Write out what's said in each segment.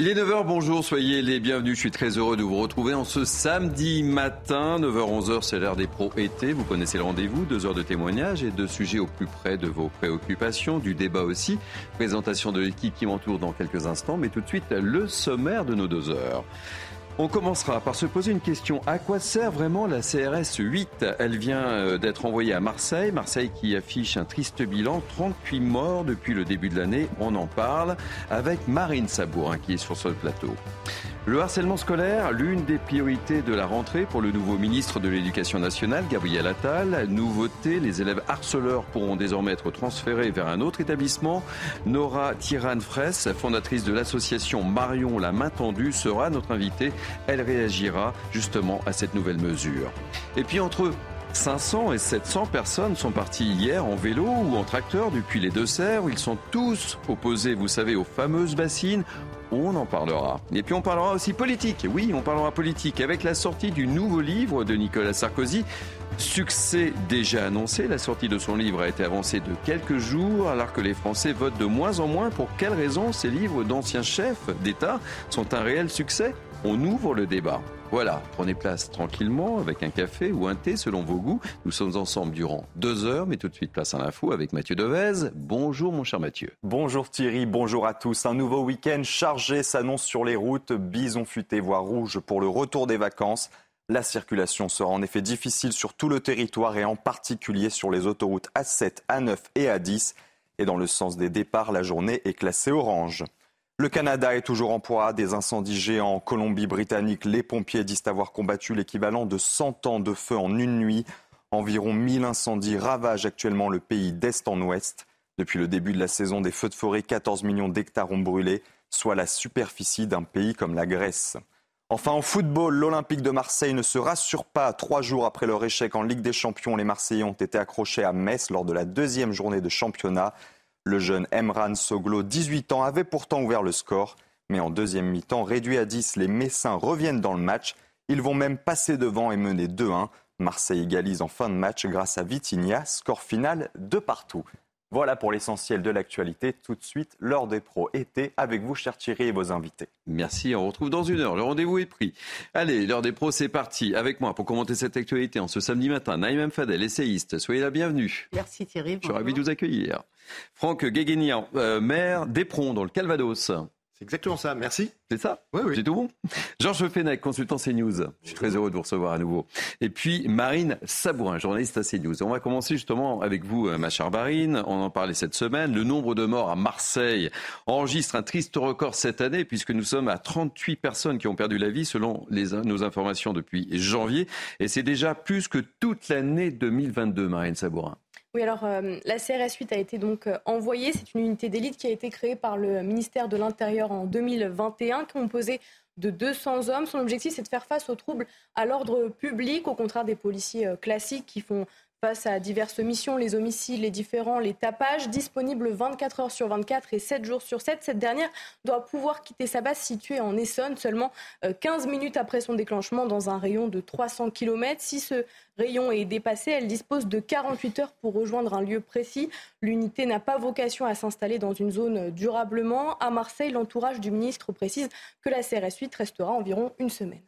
Il est 9h, bonjour, soyez les bienvenus. Je suis très heureux de vous retrouver en ce samedi matin. 9h-11h, c'est l'heure des pros été. Vous connaissez le rendez-vous, deux heures de témoignages et de sujets au plus près de vos préoccupations, du débat aussi. Présentation de l'équipe qui m'entoure dans quelques instants, mais tout de suite, le sommaire de nos deux heures. On commencera par se poser une question. À quoi sert vraiment la CRS 8 Elle vient euh, d'être envoyée à Marseille. Marseille qui affiche un triste bilan. 38 morts depuis le début de l'année. On en parle avec Marine Sabourin qui est sur ce plateau. Le harcèlement scolaire, l'une des priorités de la rentrée pour le nouveau ministre de l'Éducation nationale, Gabriel Attal. Nouveauté, les élèves harceleurs pourront désormais être transférés vers un autre établissement. Nora Tiran-Fraisse, fondatrice de l'association Marion la main tendue, sera notre invitée. Elle réagira justement à cette nouvelle mesure. Et puis entre 500 et 700 personnes sont parties hier en vélo ou en tracteur depuis les Deux-Sèvres. Ils sont tous opposés, vous savez, aux fameuses bassines, on en parlera. Et puis on parlera aussi politique. Oui, on parlera politique avec la sortie du nouveau livre de Nicolas Sarkozy. Succès déjà annoncé, la sortie de son livre a été avancée de quelques jours alors que les Français votent de moins en moins. Pour quelles raisons ces livres d'anciens chefs d'État sont un réel succès? On ouvre le débat. Voilà, prenez place tranquillement avec un café ou un thé selon vos goûts. Nous sommes ensemble durant deux heures, mais tout de suite place à l'info avec Mathieu Devez. Bonjour mon cher Mathieu. Bonjour Thierry, bonjour à tous. Un nouveau week-end chargé s'annonce sur les routes. Bison futé, voie rouge pour le retour des vacances. La circulation sera en effet difficile sur tout le territoire et en particulier sur les autoroutes A7, A9 et A10. Et dans le sens des départs, la journée est classée orange. Le Canada est toujours en proie à des incendies géants en Colombie-Britannique. Les pompiers disent avoir combattu l'équivalent de 100 ans de feu en une nuit. Environ 1000 incendies ravagent actuellement le pays d'est en ouest. Depuis le début de la saison des feux de forêt, 14 millions d'hectares ont brûlé, soit la superficie d'un pays comme la Grèce. Enfin, en football, l'Olympique de Marseille ne se rassure pas. Trois jours après leur échec en Ligue des Champions, les Marseillais ont été accrochés à Metz lors de la deuxième journée de championnat. Le jeune Emran Soglo, 18 ans, avait pourtant ouvert le score. Mais en deuxième mi-temps, réduit à 10, les Messins reviennent dans le match. Ils vont même passer devant et mener 2-1. Marseille égalise en fin de match grâce à Vitinha. Score final de partout. Voilà pour l'essentiel de l'actualité. Tout de suite, l'heure des pros été avec vous, cher Thierry, et vos invités. Merci, on retrouve dans une heure. Le rendez-vous est pris. Allez, l'heure des pros, c'est parti. Avec moi pour commenter cette actualité en ce samedi matin, Naïm Fadel, essayiste. Soyez la bienvenue. Merci Thierry. Je suis ravi de vous accueillir. Franck Guéguénian, euh, maire d'Éperon, dans le Calvados. C'est exactement ça, merci. C'est ça Oui, oui. C'est tout bon Georges Fenech, consultant CNews. Je suis très heureux de vous recevoir à nouveau. Et puis Marine Sabourin, journaliste à CNews. On va commencer justement avec vous, euh, ma chère Marine. On en parlait cette semaine. Le nombre de morts à Marseille enregistre un triste record cette année puisque nous sommes à 38 personnes qui ont perdu la vie selon les, nos informations depuis janvier. Et c'est déjà plus que toute l'année 2022, Marine Sabourin. Alors euh, la CRS 8 a été donc euh, envoyée. C'est une unité d'élite qui a été créée par le ministère de l'Intérieur en 2021, composée de 200 hommes. Son objectif, c'est de faire face aux troubles à l'ordre public, au contraire des policiers euh, classiques qui font face à diverses missions, les homicides, les différents, les tapages, disponibles 24 heures sur 24 et 7 jours sur 7. Cette dernière doit pouvoir quitter sa base située en Essonne seulement 15 minutes après son déclenchement dans un rayon de 300 km. Si ce rayon est dépassé, elle dispose de 48 heures pour rejoindre un lieu précis. L'unité n'a pas vocation à s'installer dans une zone durablement. À Marseille, l'entourage du ministre précise que la CRS 8 restera environ une semaine.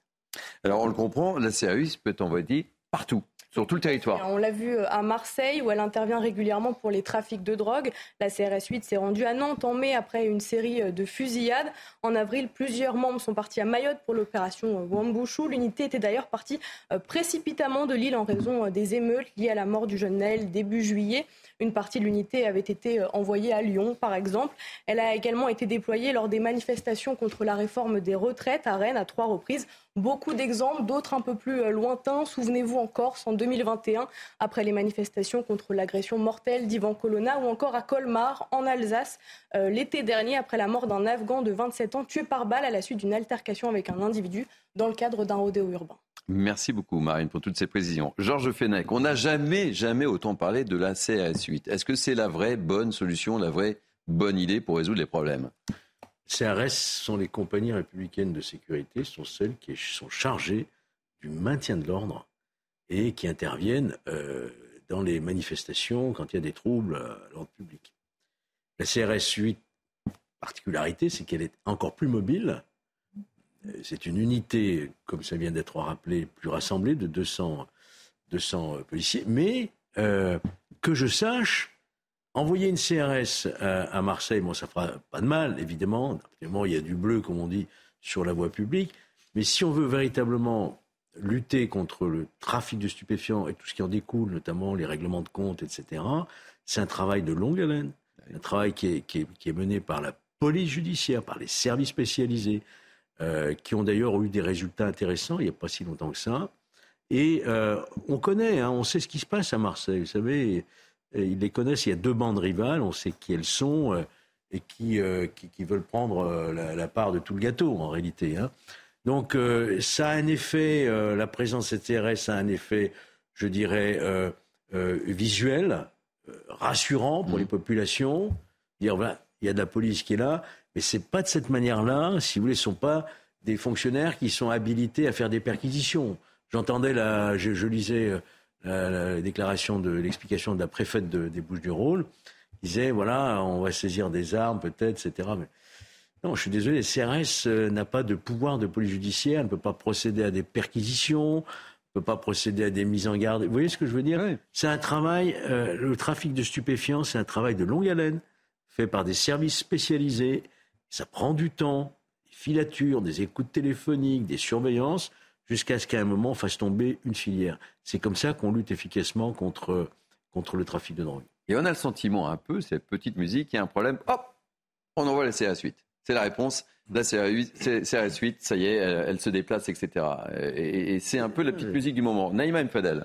Alors on le comprend, la CRS 8 peut être envoyée partout sur tout le territoire. On l'a vu euh, à Marseille où elle intervient régulièrement pour les trafics de drogue. La CRS 8 s'est rendue à Nantes en mai après une série euh, de fusillades. En avril, plusieurs membres sont partis à Mayotte pour l'opération euh, Wambouchou. L'unité était d'ailleurs partie précipitamment de l'île en raison des émeutes liées à la mort du jeune Naël début juillet. Une partie de l'unité avait été envoyée à Lyon, par exemple. Elle a également été déployée lors des manifestations contre la réforme des retraites à Rennes à trois reprises. Beaucoup d'exemples, d'autres un peu plus lointains. Souvenez-vous en Corse en 2021, après les manifestations contre l'agression mortelle d'Ivan Colonna, ou encore à Colmar, en Alsace, euh, l'été dernier, après la mort d'un Afghan de 27 ans tué par balle à la suite d'une altercation avec un individu dans le cadre d'un rodéo urbain. Merci beaucoup, Marine, pour toutes ces précisions. Georges Fenech, on n'a jamais, jamais autant parlé de la CRS 8. Est-ce que c'est la vraie bonne solution, la vraie bonne idée pour résoudre les problèmes? CRS sont les compagnies républicaines de sécurité, sont celles qui sont chargées du maintien de l'ordre et qui interviennent euh, dans les manifestations quand il y a des troubles à l'ordre public. La CRS 8 particularité, c'est qu'elle est encore plus mobile. C'est une unité, comme ça vient d'être rappelé, plus rassemblée de 200, 200 policiers. Mais que je sache, envoyer une CRS à, Marseille, bon, ça fera pas de mal, évidemment. Évidemment, il y a du bleu, comme on dit, sur la voie publique. Mais si on veut véritablement lutter contre le trafic de stupéfiants et tout ce qui en découle, notamment les règlements de compte, etc., c'est un travail de longue haleine, un travail qui est, qui est, mené par la police judiciaire, par les services spécialisés, euh, qui ont d'ailleurs eu des résultats intéressants il n'y a pas si longtemps que ça. Et euh, on connaît, hein, on sait ce qui se passe à Marseille. Vous savez, ils les connaissent. Il y a deux bandes rivales, on sait qui elles sont euh, et qui, qui, veulent prendre la, part de tout le gâteau en réalité. Hein. Donc ça a un effet, la présence de CRS a un effet, je dirais, visuel, rassurant pour les mmh. populations. Dire, voilà, il y a de la police qui est là, mais c'est pas de cette manière-là, si vous voulez, ce sont pas des fonctionnaires qui sont habilités à faire des perquisitions. J'entendais, la, je, lisais la, déclaration de l'explication de la préfète des Bouches-du-Rhône. disait voilà, on va saisir des armes peut-être, etc. Mais non, je suis désolé, le CRS euh, n'a pas de pouvoir de police judiciaire, ne peut pas procéder à des perquisitions, ne peut pas procéder à des mises en garde. Vous voyez ce que je veux dire? C'est un travail, euh, le trafic de stupéfiants, c'est un travail de longue haleine, fait par des services spécialisés. Ça prend du temps, des filatures, des écoutes téléphoniques, des surveillances jusqu'à ce qu'à un moment on fasse tomber une filière. C'est comme ça qu'on lutte efficacement contre, contre le trafic de drogue. Et on a le sentiment un peu, cette petite musique, il y a un problème, hop, on envoie la CRS 8. C'est la réponse. La CRS 8, ça y est, elle, se déplace, etc. Et, c'est un peu la petite musique du moment. Naïma Mfadel.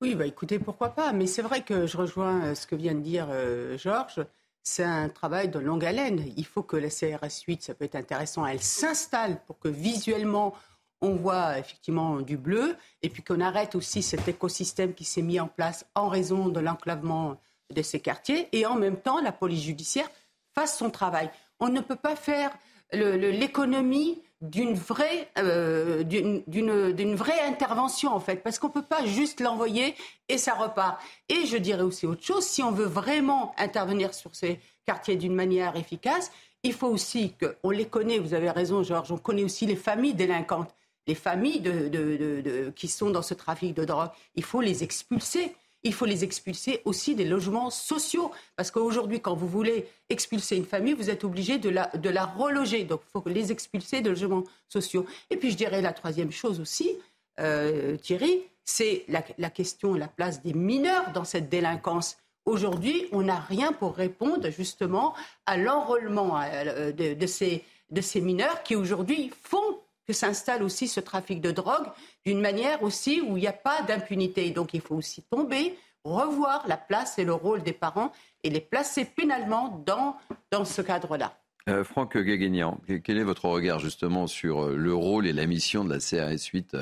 Oui, bah écoutez, pourquoi pas. Mais c'est vrai que je rejoins euh, ce que vient de dire euh, Georges. C'est un travail de longue haleine. Il faut que la CRS 8, ça peut être intéressant, elle s'installe pour que visuellement on voit effectivement du bleu, et puis qu'on arrête aussi cet écosystème qui s'est mis en place en raison de l'enclavement de ces quartiers, et en même temps, la police judiciaire fasse son travail. On ne peut pas faire l'économie d'une vraie, euh, vraie intervention en fait, parce qu'on ne peut pas juste l'envoyer et ça repart. Et je dirais aussi autre chose, si on veut vraiment intervenir sur ces quartiers d'une manière efficace, il faut aussi qu'on les connaît, vous avez raison Georges, on connaît aussi les familles délinquantes les familles qui sont dans ce trafic de drogue. Il faut les expulser. Il faut les expulser aussi des logements sociaux. Parce qu'aujourd'hui, quand vous voulez expulser une famille, vous êtes obligé de la, de la reloger. Donc, il faut les expulser des logements sociaux. Et puis, je dirais la troisième chose aussi, euh, Thierry, c'est la, la question, la place des mineurs dans cette délinquance. Aujourd'hui, on n'a rien pour répondre justement à l'enrôlement euh, de, ces, de ces mineurs qui aujourd'hui font que s'installe aussi ce trafic de drogue d'une manière aussi où il n'y a pas d'impunité. Donc il faut aussi tomber, revoir la place et le rôle des parents et les placer pénalement dans, dans ce cadre-là. Euh, Franck Guéguignan, quel est votre regard justement sur euh, le rôle et la mission de la CRS 8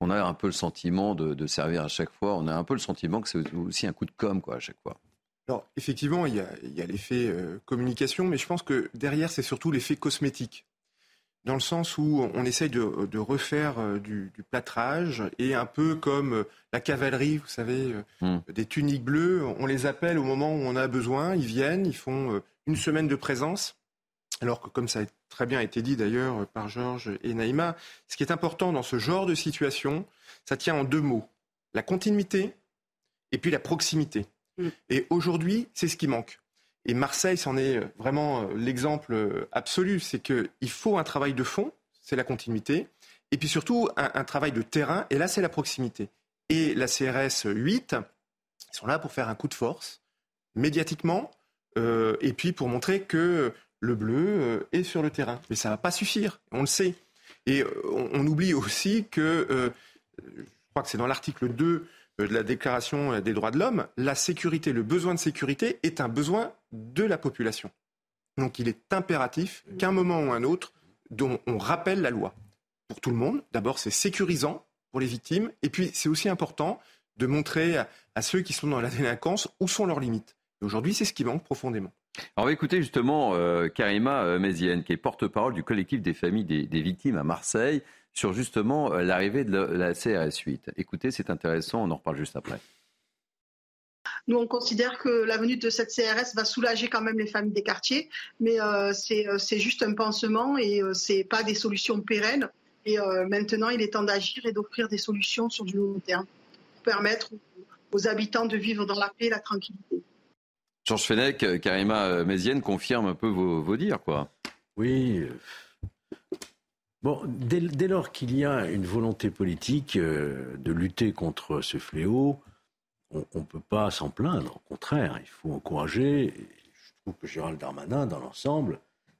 On a un peu le sentiment de, servir à chaque fois, on a un peu le sentiment que c'est aussi un coup de com' quoi, à chaque fois. Alors effectivement, il y a, l'effet euh, communication, mais je pense que derrière, c'est surtout l'effet cosmétique dans le sens où on essaye de, refaire euh, du, plâtrage et un peu comme euh, la cavalerie, vous savez, euh, hmm. des tuniques bleues, on les appelle au moment où on a besoin, ils viennent, ils font une semaine de présence. Alors que comme ça a très bien été dit d'ailleurs par Georges et Naïma, ce qui est important dans ce genre de situation, ça tient en deux mots. La continuité et puis la proximité. Hmm. Et aujourd'hui, c'est ce qui manque. Et Marseille, c'en est euh, vraiment euh, l'exemple euh, absolu. C'est qu'il faut un travail de fond, c'est la continuité, et puis surtout un, travail de terrain, et là, c'est la proximité. Et la CRS 8, ils sont là pour faire un coup de force, médiatiquement, et puis pour montrer que le bleu est sur le terrain. Mais ça ne va pas suffire, on le sait. Et on, oublie aussi que, je crois que c'est dans l'article 2 euh, de la Déclaration des droits de l'homme, la sécurité, le besoin de sécurité est un besoin de la population. Donc il est impératif qu'à un moment ou un autre, on rappelle la loi pour tout le monde. D'abord, c'est sécurisant pour les victimes, et puis c'est aussi important de montrer à, ceux qui sont dans la délinquance où sont leurs limites. Aujourd'hui, c'est ce qui manque profondément. Alors, on va écouter justement euh, Karima euh, Mézienne, qui est porte-parole du collectif des familles des victimes à Marseille sur justement euh, l'arrivée de la CRS 8. Écoutez, c'est intéressant, on en reparle juste après. Nous, on considère que la venue de cette CRS va soulager quand même les familles des quartiers, mais c'est juste un pansement et c'est pas des solutions pérennes. Et maintenant, il est temps d'agir et d'offrir des solutions sur du long terme pour permettre aux habitants de vivre dans la paix et la tranquillité. Georges Fenech, euh, Karima euh, Mézienne confirme un peu vos, dires, quoi. Oui. Bon, dès, lors qu'il y a une volonté politique euh, de lutter contre ce fléau, on ne peut pas s'en plaindre. Au contraire, il faut encourager. Je trouve que Gérald Darmanin, dans l'ensemble,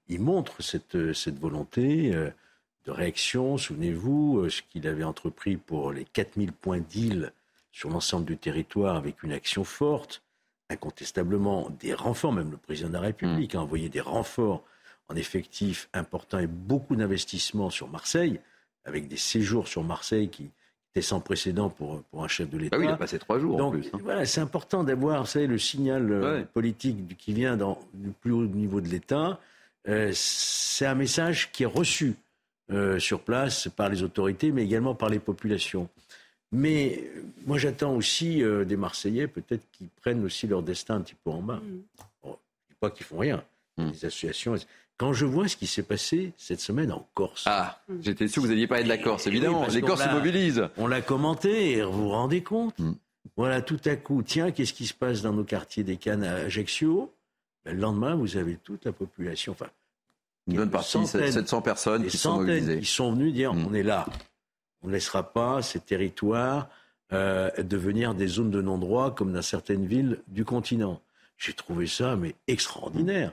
il montre cette, cette volonté de réaction. Souvenez-vous, ce qu'il avait entrepris pour les 4000 points d'île sur l'ensemble du territoire avec une action forte, incontestablement des renforts, même le président de la République mm. a envoyé des renforts en effectifs importants et beaucoup d'investissements sur Marseille, avec des séjours sur Marseille qui étaient sans précédent pour, pour un chef de l'État. Ah oui, il a passé trois jours Donc, en plus. Hein. Voilà, c'est important d'avoir, le signal euh, politique qui vient dans, du plus haut niveau de l'État. Euh, c'est un message qui est reçu euh, sur place par les autorités, mais également par les populations. Mais moi, j'attends aussi euh, des Marseillais, peut-être, qui prennent aussi leur destin un petit peu en main. Mm. je ne dis pas qu'ils font rien. Mm. Les associations. Quand je vois ce qui s'est passé cette semaine en Corse. Ah, j'étais sûr que vous alliez parler de la Corse, évidemment. les Corses se mobilisent. On l'a commenté et vous vous rendez compte mm. Voilà, tout à coup, tiens, qu'est-ce qui se passe dans nos quartiers des Cannes à Ajaccio? Ben, Le lendemain, vous avez toute la population, enfin, une bonne partie, 700 personnes qui sont mobilisées. Qui sont venues dire on est là, on ne laissera pas ces territoires euh, devenir des zones de non-droit comme dans certaines villes du continent. J'ai trouvé ça mais extraordinaire.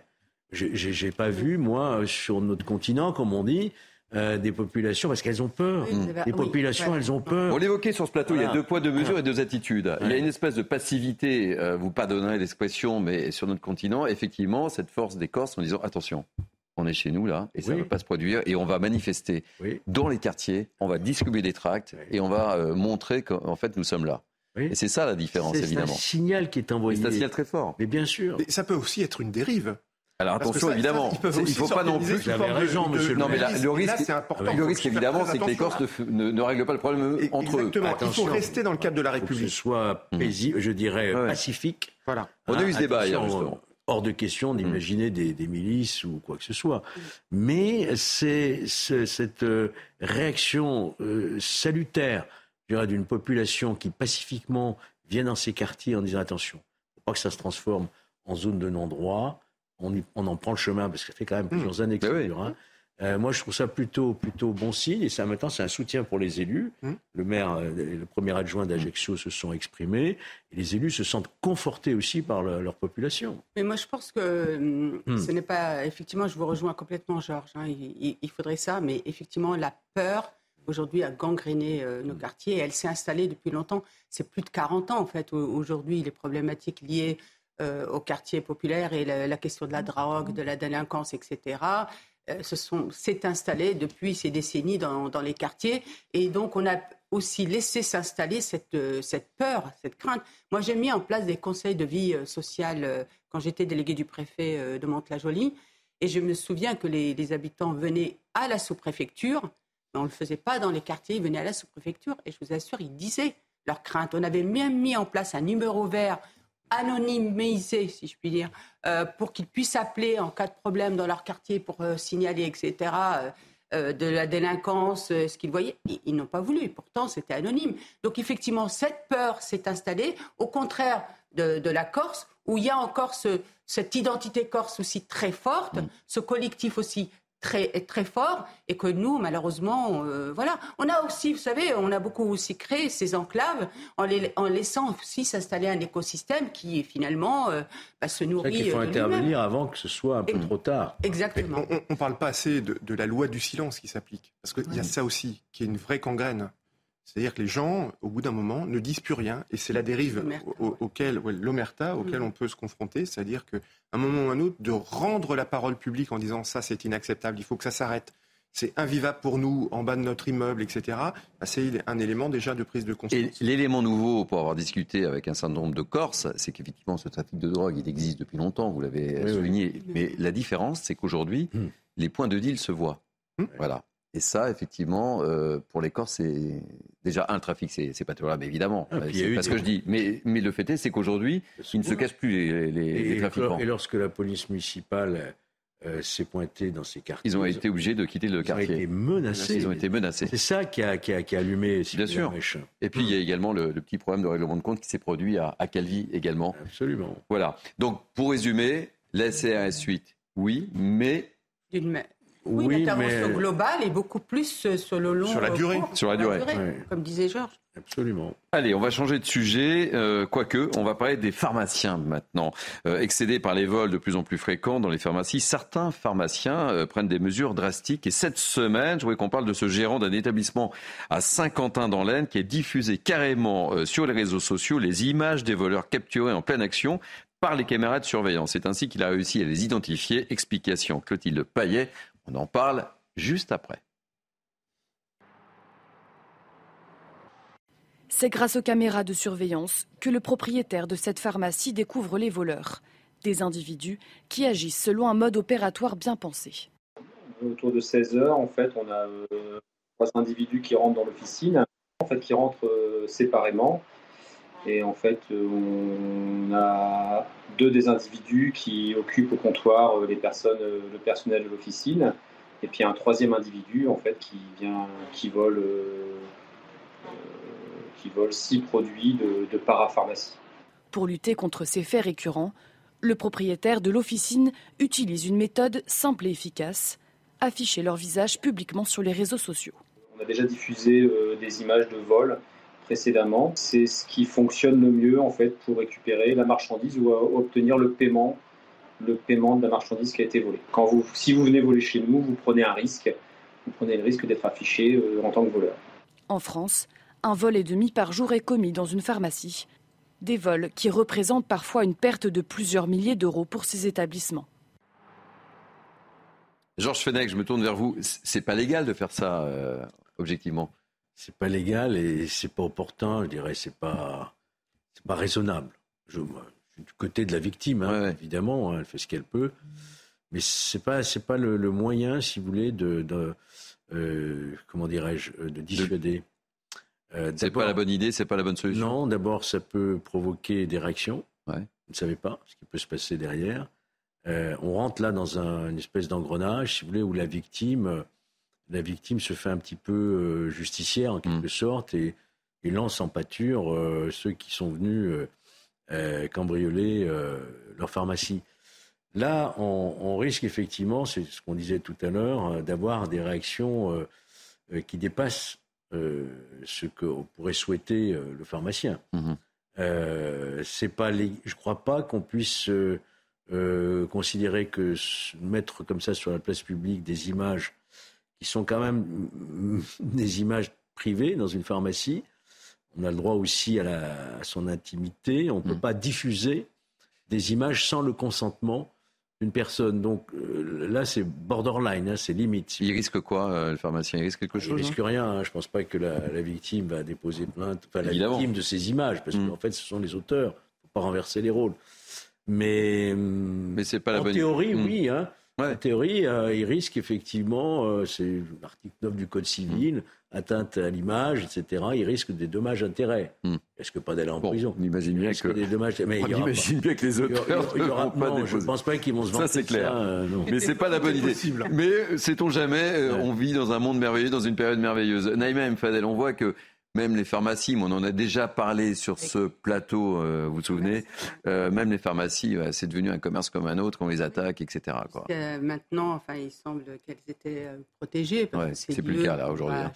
J'ai pas vu, moi, sur notre continent, comme on dit, euh, des populations, parce qu'elles ont peur. les populations, elles ont peur. On l'évoquait sur ce plateau, il y a deux poids, deux mesures et deux attitudes. Il y a une espèce de passivité, euh, vous pardonnerez l'expression, mais sur notre continent, effectivement, cette force des Corses en disant attention, on est chez nous là, et ça ne va pas se produire, et on va manifester dans les quartiers, on va distribuer des tracts, et on va euh, montrer qu'en fait nous sommes là. Et c'est ça la différence, évidemment. C'est un signal qui est envoyé. C'est un signal très fort. Mais bien sûr. ça peut aussi être une dérive. Alors attention, évidemment, il ne faut pas non plus. Vous avez raison, monsieur le Non, mais le risque, important. le risque évidemment, c'est que les Corses ne, ne, règlent pas le problème entre eux. Exactement. Il faut rester dans le cadre de la République. Que ce soit mmh. paisible, je dirais pacifique. Voilà. On a eu ce débat hier, justement hors de question d'imaginer mm. des, milices ou quoi que ce soit. Mais c'est cette euh, réaction euh, salutaire d'une population qui pacifiquement vient dans ces quartiers en disant attention, faut pas que ça se transforme en zone de non-droit. On, en prend le chemin parce que ça fait quand même mm. plusieurs années que ça dure. Hein. Euh, moi, je trouve ça plutôt, plutôt bon signe. Et ça, maintenant, c'est un soutien pour les élus. Hum. Le maire euh, et le premier adjoint d'Ajaccio se sont exprimés. Et les élus se sentent confortés aussi par leur population. Mais moi, je pense que hum. ce n'est pas. Effectivement, je vous rejoins complètement, Georges. Hein. il, faudrait ça. Mais effectivement, la peur, aujourd'hui, a gangréné euh, nos quartiers. Et elle s'est installée depuis longtemps. C'est plus de 40 ans, en fait, aujourd'hui, les problématiques liées aux quartiers populaires et la, la, question de la drogue, de la délinquance, etc. Euh, s'est installé depuis ces décennies dans, les quartiers. Et donc, on a aussi laissé s'installer cette, euh, cette peur, cette crainte. Moi, j'ai mis en place des conseils de vie euh, sociale quand j'étais délégué du préfet de Mantes-la-Jolie. Et je me souviens que les, habitants venaient à la sous-préfecture, mais on ne le faisait pas dans les quartiers, ils venaient à la sous-préfecture. Et je vous assure, ils disaient leurs craintes. On avait même mis en place un numéro vert anonymisé, si je puis dire, euh, pour qu'ils puissent appeler en cas de problème dans leur quartier pour euh, signaler, etc., euh, de la délinquance, ce qu'ils voyaient. Ils, n'ont pas voulu. Pourtant, c'était anonyme. Donc, effectivement, cette peur s'est installée, au contraire de, la Corse, où il y a encore cette identité corse aussi très forte, mm. ce collectif aussi très, très fort et que nous, malheureusement, euh, voilà. On a aussi, vous savez, on a beaucoup aussi créé ces enclaves en, les, en laissant aussi s'installer un écosystème qui finalement euh, bah, se nourrit. Il faut intervenir avant que ce soit un peu trop tard. Exactement. On ne parle pas assez de, de, la loi du silence qui s'applique. Parce qu'il y a ça aussi, qui est une vraie gangrène. C'est-à-dire que les gens, au bout d'un moment, ne disent plus rien, et c'est la dérive auquel, l'omerta, auquel mm. on peut se confronter, c'est-à-dire qu'à un moment ou un autre, de rendre la parole publique en disant ça c'est inacceptable, il faut que ça s'arrête, c'est invivable pour nous en bas de notre immeuble, etc. Bah, c'est un élément déjà de prise de conscience. Et l'élément nouveau, pour avoir discuté avec un certain nombre de Corses, c'est qu'effectivement ce trafic de drogue, il existe depuis longtemps, vous l'avez souligné, mais la différence, c'est qu'aujourd'hui, mm. les points de deal se voient. Mm. Voilà. Et ça, effectivement, euh, pour les Corses, c'est déjà un trafic, c'est pas tolérable, évidemment. Ah, puis il y a c'est eu pas ce des- que je dis. Mais, mais le fait est, c'est qu'aujourd'hui, ils ne se cachent plus les, les- trafiquants. et lorsque la police municipale euh, s'est pointée dans ces quartiers, Ils ont été obligés de quitter le ils ont quartier. été menacés. Ils ont été menacés. C'est ça qui a, qui a- qui a allumé si Bien sûr. Et puis, il y a également le, le petit problème de règlement de compte qui s'est produit à, à Calvi également. Absolument. Voilà. Donc, pour résumer, la CRS 8, oui, mais D'une Oui, Oui, l'intervention mais globale est beaucoup plus euh, sur le long Sur la euh, durée. cours, Sur la durée, comme disait Georges. absolument. Allez, on va changer de sujet, euh, quoique, on va parler des pharmaciens maintenant. Euh, excédés par les vols de plus en plus fréquents dans les pharmacies, certains pharmaciens euh, prennent des mesures drastiques. Et cette semaine, je voulais qu'on parle de ce gérant d'un établissement à Saint-Quentin dans l'Aisne qui a diffusé carrément euh, sur les réseaux sociaux les images des voleurs capturés en pleine action par les caméras de surveillance. C'est ainsi qu'il a réussi à les identifier. Explication Clotilde Paillet. On en parle juste après. C'est grâce aux caméras de surveillance que le propriétaire de cette pharmacie découvre les voleurs, des individus qui agissent selon un mode opératoire bien pensé. autour de 16 heures, en fait, on a euh, trois individus qui rentrent dans l'officine, en fait, qui rentrent euh, séparément. Et en fait, euh, on a deux des individus qui occupent au comptoir euh, les personnes, euh, le personnel de l'officine, et puis un troisième individu, en fait, qui vient, qui vole, euh, qui vole six produits de, de parapharmacie. Pour lutter contre ces faits récurrents, le propriétaire de l'officine utilise une méthode simple et efficace, afficher leur visage publiquement sur les réseaux sociaux. On a déjà diffusé euh, des images de vol précédemment. C'est ce qui fonctionne le mieux en fait pour récupérer la marchandise ou euh, obtenir le paiement, le paiement de la marchandise qui a été volée. Quand vous, si vous venez voler chez nous, vous prenez un risque. Vous prenez le risque d'être affiché euh, en tant que voleur. En France, un vol et demi par jour est commis dans une pharmacie. Des vols qui représentent parfois une perte de plusieurs milliers d'euros pour ces établissements. Georges Fenech, je me tourne vers vous. C'est pas légal de faire ça, euh, objectivement. C'est pas légal et c'est pas opportun, je dirais, c'est pas, c'est pas raisonnable. Je, suis du côté de la victime, hein, Ouais, ouais. évidemment, hein, elle fait ce qu'elle peut, mais c'est pas, c'est pas le, le moyen, si vous voulez, de, de euh, comment dirais-je, euh, de dissuader. Euh, C'est pas la bonne idée, c'est pas la bonne solution. Non, d'abord, ça peut provoquer des réactions. Ouais. Vous ne savez pas ce qui peut se passer derrière. Euh, on rentre là dans un- une espèce d'engrenage, si vous voulez, où la victime, la victime se fait un petit peu euh, justicière en quelque Mm. sorte et, et lance en pâture euh, ceux qui sont venus euh, cambrioler euh, leur pharmacie. Là, on, on risque effectivement, c'est ce qu'on disait tout à l'heure, d'avoir des réactions qui dépassent ce qu'on pourrait souhaiter le pharmacien. Mhm. Euh, c'est pas les... Je crois pas qu'on puisse considérer que mettre comme ça sur la place publique des images qui sont quand même des images privées dans une pharmacie. On a le droit aussi à, la- à son intimité. On ne peut Mm. pas diffuser des images sans le consentement d'une personne. Donc euh, là, c'est borderline, hein, c'est limite. Il risque quoi, euh, le pharmacien? Il risque quelque il chose risque rien. hein. Je pense pas que la, la victime va déposer plainte. Enfin, la Évidemment. victime de ces images, parce Mm. qu'en fait, ce sont les auteurs. Faut pas renverser les rôles. Mais, Mais c'est pas la en bonne théorie, Mm. oui. Hein. Ouais. En théorie, euh, il risque effectivement, euh, c'est l'article 9 du Code civil, Mm. atteinte à l'image, etc. Il risque des dommages-intérêts. Mm. Est-ce que pas d'aller en Bon, prison? on imagine bien que. des dommages. Mais On imagine bien que les il y aura- auteurs il y ne aura- vont pas non, je ne pense pas qu'ils vont se Ça, vanter c'est clair. euh, non. Mais c'est pas la bonne idée. Mais euh, sait-on jamais, euh, Ouais. on vit dans un monde merveilleux, dans une période merveilleuse? Naïma M. Fadel, on voit que même les pharmacies, mais on en a déjà parlé sur ce plateau, euh, vous vous souvenez, euh, même les pharmacies, ouais, c'est devenu un commerce comme un autre, on les attaque, etc. Quoi. Euh, maintenant, enfin, il semble qu'elles étaient euh, protégées. parce Ouais, que c'est plus le cas, là, aujourd'hui, hein.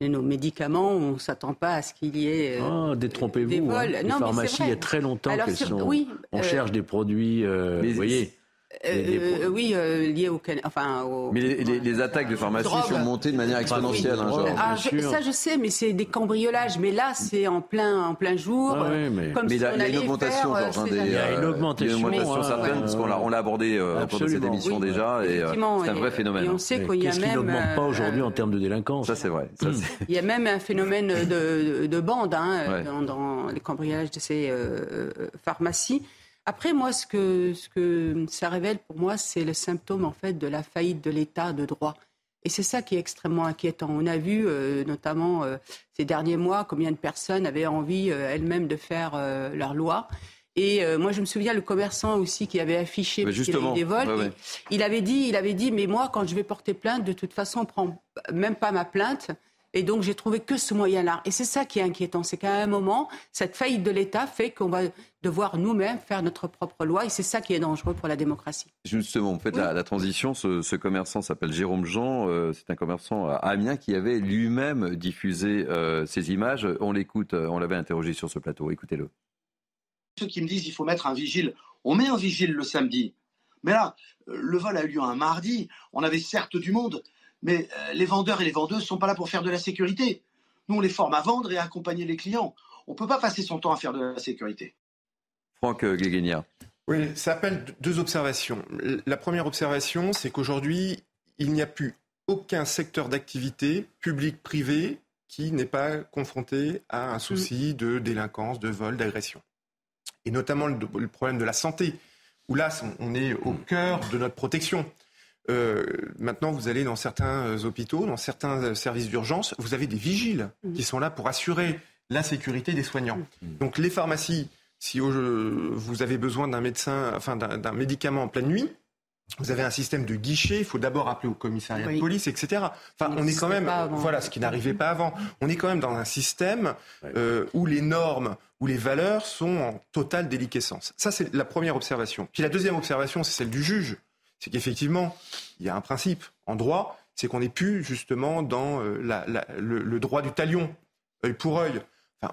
acheter Nos médicaments, on ne s'attend pas à ce qu'il y ait. euh, Ah, détrompez-vous. des hein. vols. Les Non, mais c'est pharmacies, il y a très longtemps Alors, qu'elles sont. oui, On euh, cherche des produits, euh, vous voyez. Euh, euh, oui, euh, liés au, Can- enfin, au- Mais les, les- les attaques de pharmacie Drogue. sont montées de manière exponentielle. hein, Oui. genre. Ah, je- ça, je sais, mais c'est des cambriolages. Mais là, c'est en plein, en plein jour. Ouais, ouais, mais- Comme Mais si il y a, on il y a une augmentation, faire, euh, Georges, des. Il y a une euh, augmentation, a une augmentation certaine, ouais, parce qu'on l'a, on l'a abordé euh, au cours de cette émission Oui, déjà, et euh, c'est un vrai phénomène. Et on sait Mais qu'il y a même. n'augmente pas aujourd'hui euh, en termes de délinquance Ça, c'est vrai. Ça, Hmm. c'est- Il y a même un phénomène de, de, de bande hein, Ouais. dans, dans les cambriolages de ces euh, euh, pharmacies. Après, moi, ce que, ce que ça révèle pour moi, c'est le symptôme en fait de la faillite de l'État de droit. Et c'est ça qui est extrêmement inquiétant. On a vu, euh, notamment euh, ces derniers mois, combien de personnes avaient envie euh, elles-mêmes de faire leur loi. Et moi, je me souviens le commerçant aussi qui avait affiché justement, des vols. Il, avait dit, il avait dit, mais moi, quand je vais porter plainte, de toute façon, on prend même pas ma plainte. Et donc, j'ai trouvé que ce moyen-là. Et c'est ça qui est inquiétant. C'est qu'à un moment, cette faillite de l'État fait qu'on va devoir nous-mêmes faire notre propre loi. Et c'est ça qui est dangereux pour la démocratie. Justement, vous faites la, transition. Ce, commerçant s'appelle Jérôme Jean. Euh, c'est un commerçant à Amiens qui avait lui-même diffusé euh, ces images. On l'écoute. Euh, on l'avait interrogé sur ce plateau. Écoutez-le. Ceux qui me disent qu'il faut mettre un vigile. On met un vigile le samedi. Mais là, le vol a eu lieu un mardi. On avait certes du monde, mais euh, les vendeurs et les vendeuses ne sont pas là pour faire de la sécurité. Nous, on les forme à vendre et à accompagner les clients. On ne peut pas passer son temps à faire de la sécurité. Franck Guéguénia. Oui, ça appelle deux observations. La première observation, c'est qu'aujourd'hui, il n'y a plus aucun secteur d'activité, public, privé, qui n'est pas confronté à un souci mm. de délinquance, de vol, d'agression. Et notamment le, problème de la santé, où là, on est au cœur de notre protection. Euh, maintenant, vous allez dans certains euh, hôpitaux, dans certains euh, services d'urgence, vous avez des vigiles mmh. qui sont là pour assurer la sécurité des soignants. Mmh. Donc les pharmacies, si vous avez besoin d'un médecin, enfin d'un médicament en pleine nuit, vous avez un système de guichet, il faut d'abord appeler au commissariat de police, etc. Enfin, on est quand même, voilà, ce qui n'arrivait pas avant. On est quand même dans un système où les normes, où les valeurs sont en totale déliquescence. Ça, c'est la première observation. Puis la deuxième observation, c'est celle du juge c'est qu'effectivement, il y a un principe en droit, c'est qu'on n'est plus justement dans euh, le, droit du talion, œil pour œil.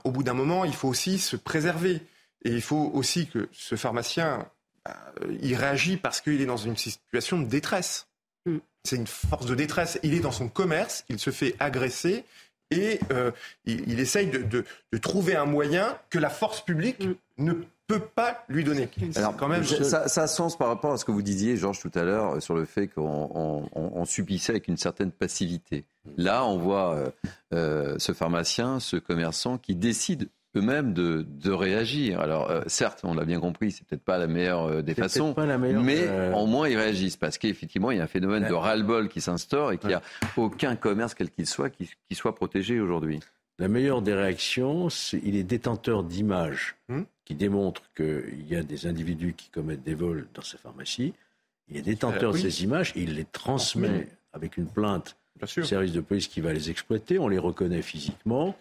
au bout d'un moment, il faut aussi se préserver. Et il faut aussi que ce pharmacien, bah, il réagit parce qu'il est dans une situation de détresse. Mm. C'est une force de détresse. Il est dans son commerce, il se fait agresser et euh, il, essaye de, trouver un moyen que la force publique mm. ne peut pas lui donner. Alors, quand même, ça, ça, a sens par rapport à ce que vous disiez, Georges, tout à l'heure, sur le fait qu'on subissait avec une certaine passivité. Là, on voit euh, euh, ce pharmacien, ce commerçant qui décide eux-mêmes de, de, réagir. Alors, euh, certes, on l'a bien compris, c'est peut-être pas la meilleure des façons, mais au moins ils réagissent parce qu'effectivement, il y a un phénomène de ras-le-bol qui s'instaure et qu'il n'y a aucun commerce, quel qu'il soit, qui, qui soit protégé aujourd'hui. La meilleure des réactions, c'est il est détenteur d'images hmm? qui démontrent qu'il y a des individus qui commettent des vols dans sa pharmacie. Il est détenteur de ces images, il les transmet avec une plainte au service de police qui va les exploiter, on les reconnaît physiquement,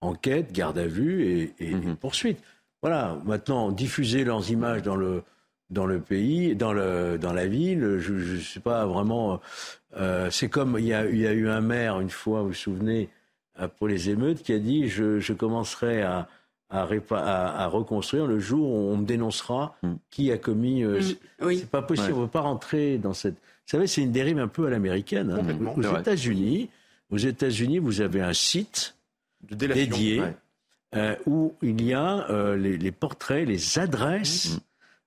enquête, garde à vue et, et, mhm. poursuite. Voilà, maintenant, diffuser leurs images dans le, dans le pays, dans, le, dans la ville, je ne sais pas vraiment. Euh, c'est comme il y, a, il y, a, eu un maire une fois, vous vous souvenez, pour les émeutes, qui a dit je, je commencerai à, à, à, reconstruire le jour où on me dénoncera hmm. qui a commis. Euh, hmm. oui. C'est pas possible, on ne peut pas rentrer dans cette. Vous savez, c'est une dérive un peu à l'américaine. Hein. Aux États-Unis, aux États-Unis, vous avez un site dédié euh, où il y a euh, les, les, portraits, les adresses. Hmm.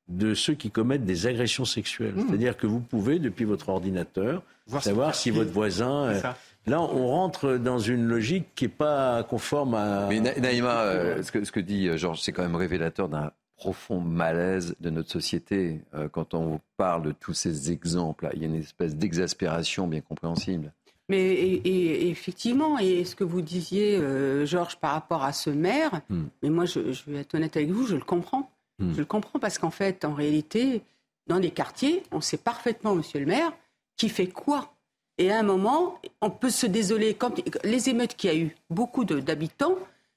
de ceux qui commettent des agressions sexuelles. C'est-à-dire que vous pouvez, depuis votre ordinateur, savoir si votre voisin... Là, on rentre dans une logique qui n'est pas conforme à. Mais Naïma, euh, ce, que, ce, que, dit euh, Georges, c'est quand même révélateur d'un profond malaise de notre société. Euh, quand on parle de tous ces exemples, il y a une espèce d'exaspération bien compréhensible. Mais et, effectivement, et ce que vous disiez, Georges, par rapport à ce maire, hmm. mais moi, je, vais être honnête avec vous, je le comprends. Hmm. Je le comprends parce qu'en fait, en réalité, dans les quartiers, on sait parfaitement, monsieur le maire, qui fait quoi et à un moment, on peut se désoler. Quand les émeutes qu'il y a eu, beaucoup d'habitants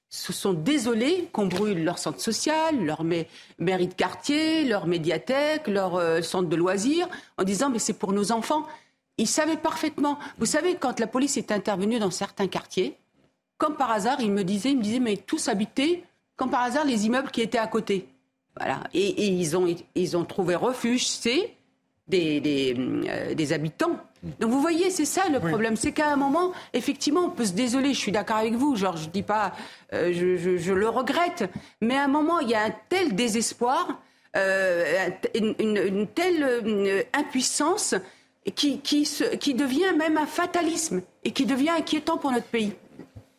se sont désolés qu'on brûle leur centre social, leur mairie de quartier, leur médiathèque, leur euh, centre de loisirs, en disant mais c'est pour nos enfants. Ils savaient parfaitement. Vous savez, quand la police est intervenue dans certains quartiers, comme par hasard, ils me disaient, ils me disaient mais tous habitaient, comme par hasard, les immeubles qui étaient à côté. Voilà. Et, ils, ont, ils ont trouvé refuge, c'est des, des, euh, des habitants donc vous voyez, c'est ça le problème, c'est qu'à un moment, effectivement, on peut se désoler. Je suis d'accord avec vous, genre je dis pas, euh, je, le regrette, mais à un moment, il y a un tel désespoir, euh, une, telle euh, impuissance qui, qui, qui devient même un fatalisme et qui devient inquiétant pour notre pays.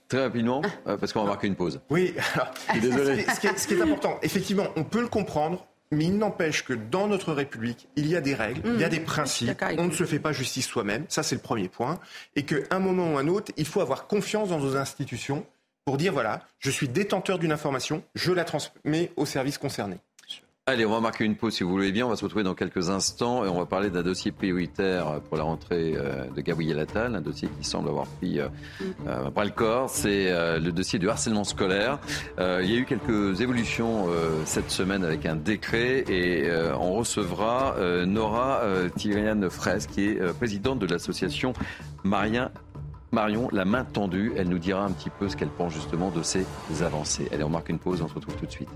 Très rapidement, parce qu'on va marquer une pause. Oui, désolé. Ce qui, est, ce qui est important, effectivement, on peut le comprendre Mais il n'empêche que dans notre République, il y a des règles, il y a des principes. On ne se fait pas justice soi-même. Ça, c'est le premier point. Et qu'à un moment ou un autre, il faut avoir confiance dans nos institutions pour dire voilà, je suis détenteur d'une information, je la transmets aux services concernés. Allez, on va marquer une pause si vous voulez bien. On va se retrouver dans quelques instants et on va parler d'un dossier prioritaire pour la rentrée euh, de Gabriel Attal, un dossier qui semble avoir pris euh, euh le corps. C'est euh, le dossier du harcèlement scolaire. il y a eu quelques évolutions cette semaine avec un décret et on recevra Nora Tyriane Fraisse, qui est présidente de l'association Marion, la main tendue, elle nous dira un petit peu ce qu'elle pense justement de ces avancées. Allez, on marque une pause, on se retrouve tout de suite.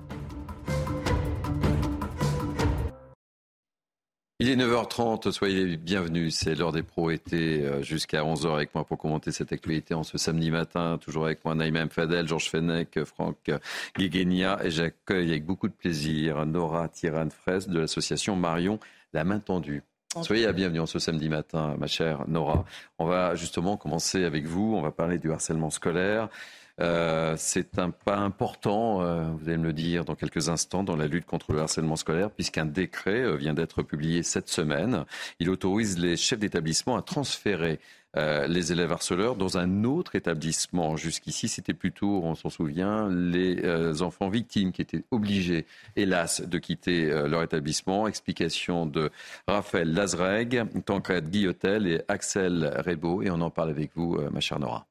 Il est 9h30, soyez les bienvenus. C'est l'heure des pros été euh, jusqu'à 11h avec moi pour commenter cette actualité en ce samedi matin. Toujours avec moi Naïma Fadel, Georges Fenech, Franck Guéguénia et j'accueille avec beaucoup de plaisir Nora Tiran-Fraisse de l'association Marion La Main Tendue. Soyez la bienvenue en ce samedi matin, ma chère Nora. On va justement commencer avec vous. On va parler du harcèlement scolaire. Euh, c'est un pas important, euh, vous allez me le dire dans quelques instants, dans la lutte contre le harcèlement scolaire, puisqu'un décret euh, vient d'être publié cette semaine. Il autorise les chefs d'établissement à transférer les élèves harceleurs dans un autre établissement. Jusqu'ici, c'était plutôt, on s'en souvient, les enfants victimes qui étaient obligés, hélas, de quitter leur établissement. Explication de Raphaël Lazreg, Tancred Guillotel et Axel Rebaud. Et on en parle avec vous, ma chère Nora.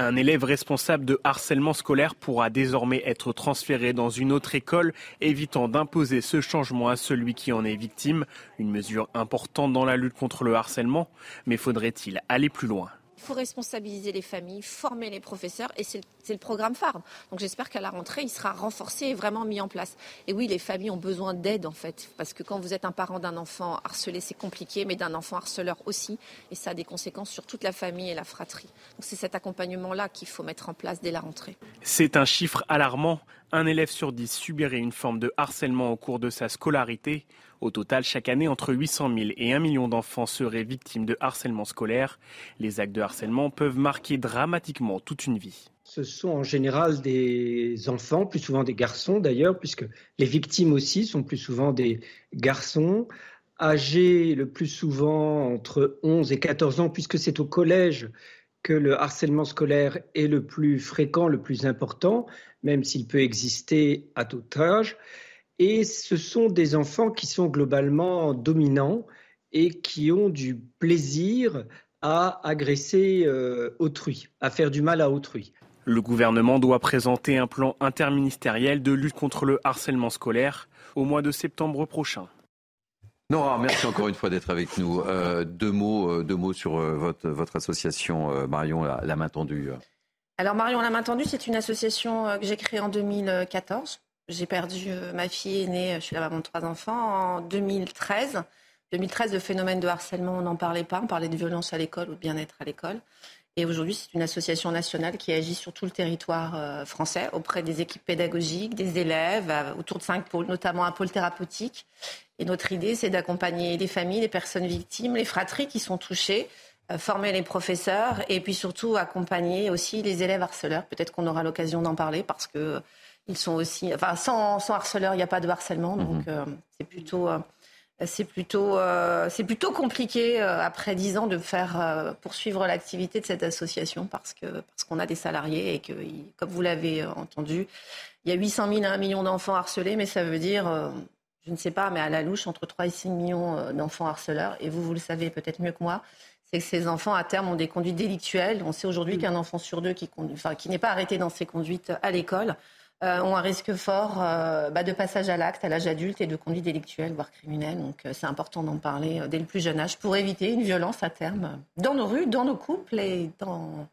Un élève responsable de harcèlement scolaire pourra désormais être transféré dans une autre école, évitant d'imposer ce changement à celui qui en est victime. Une mesure importante dans la lutte contre le harcèlement, mais faudrait-il aller plus loin? Il faut responsabiliser les familles, former les professeurs, et programme phare. Donc j'espère qu'à la rentrée, il sera renforcé et vraiment mis en place. Et oui, les familles ont besoin d'aide, en fait, parce que quand vous êtes un parent d'un enfant harcelé, c'est compliqué, mais d'un enfant harceleur aussi, et ça a des conséquences sur toute la famille et la fratrie. Donc c'est cet accompagnement-là qu'il faut mettre en place dès la rentrée. C'est un chiffre alarmant. Un élève sur dix subirait une forme de harcèlement au cours de sa scolarité. Au total, chaque année, entre 800 000 et 1 million d'enfants seraient victimes de harcèlement scolaire. Les actes de harcèlement peuvent marquer dramatiquement toute une vie. Ce sont en général des enfants, plus souvent des garçons d'ailleurs, puisque les victimes aussi sont plus souvent des garçons, âgés le plus souvent entre 11 et 14 ans, puisque c'est au collège que le harcèlement scolaire est le plus fréquent, le plus important, même s'il peut exister à tout âge. Et ce sont des enfants qui sont globalement dominants et qui ont du plaisir à agresser euh, autrui, à faire du mal à autrui. Le gouvernement doit présenter un plan interministériel de lutte contre le harcèlement scolaire au mois de septembre prochain. Nora, merci encore une fois d'être avec nous. Euh, deux, mots, euh, deux mots sur votre, votre association Marion, la main tendue. Alors Marion, la main tendue, c'est une association que j'ai créée en 2014 j'ai perdu euh, ma fille aînée, je suis la maman de trois enfants, en 2013. 2013, le phénomène de harcèlement, on n'en parlait pas. On parlait de violence à l'école ou de bien-être à l'école. Et aujourd'hui, c'est une association nationale qui agit sur tout le territoire euh, français auprès des équipes pédagogiques, des élèves, autour de cinq pôles, notamment un pôle thérapeutique. Et notre idée, c'est d'accompagner les familles, les personnes victimes, les fratries qui sont touchées, euh, former les professeurs et puis surtout accompagner aussi les élèves harceleurs. Peut-être qu'on aura l'occasion d'en parler parce que ils sont aussi, enfin, sans, sans harceleur, il n'y a pas de harcèlement, donc mhm. euh, c'est plutôt, euh, c'est plutôt, euh, c'est plutôt compliqué après dix ans de faire poursuivre l'activité de cette association parce que parce qu'on a des salariés et que, comme vous l'avez entendu, il y a 800 000 à 1 million d'enfants harcelés, mais ça veut dire, je ne sais pas, mais à la louche entre 3 et 6 millions d'enfants harceleurs. Et vous, vous le savez peut-être mieux que moi, c'est que ces enfants, à terme, ont des conduites délictuelles. On sait aujourd'hui qu'un enfant sur deux qui, enfin, qui n'est pas arrêté dans ses conduites à l'école euh, ont un risque fort euh, bah, de passage à l'acte à l'âge adulte et de conduite délictuelle, voire criminelle. Donc euh, c'est important d'en parler dès le plus jeune âge pour éviter une violence à terme dans nos rues, dans nos couples et dans,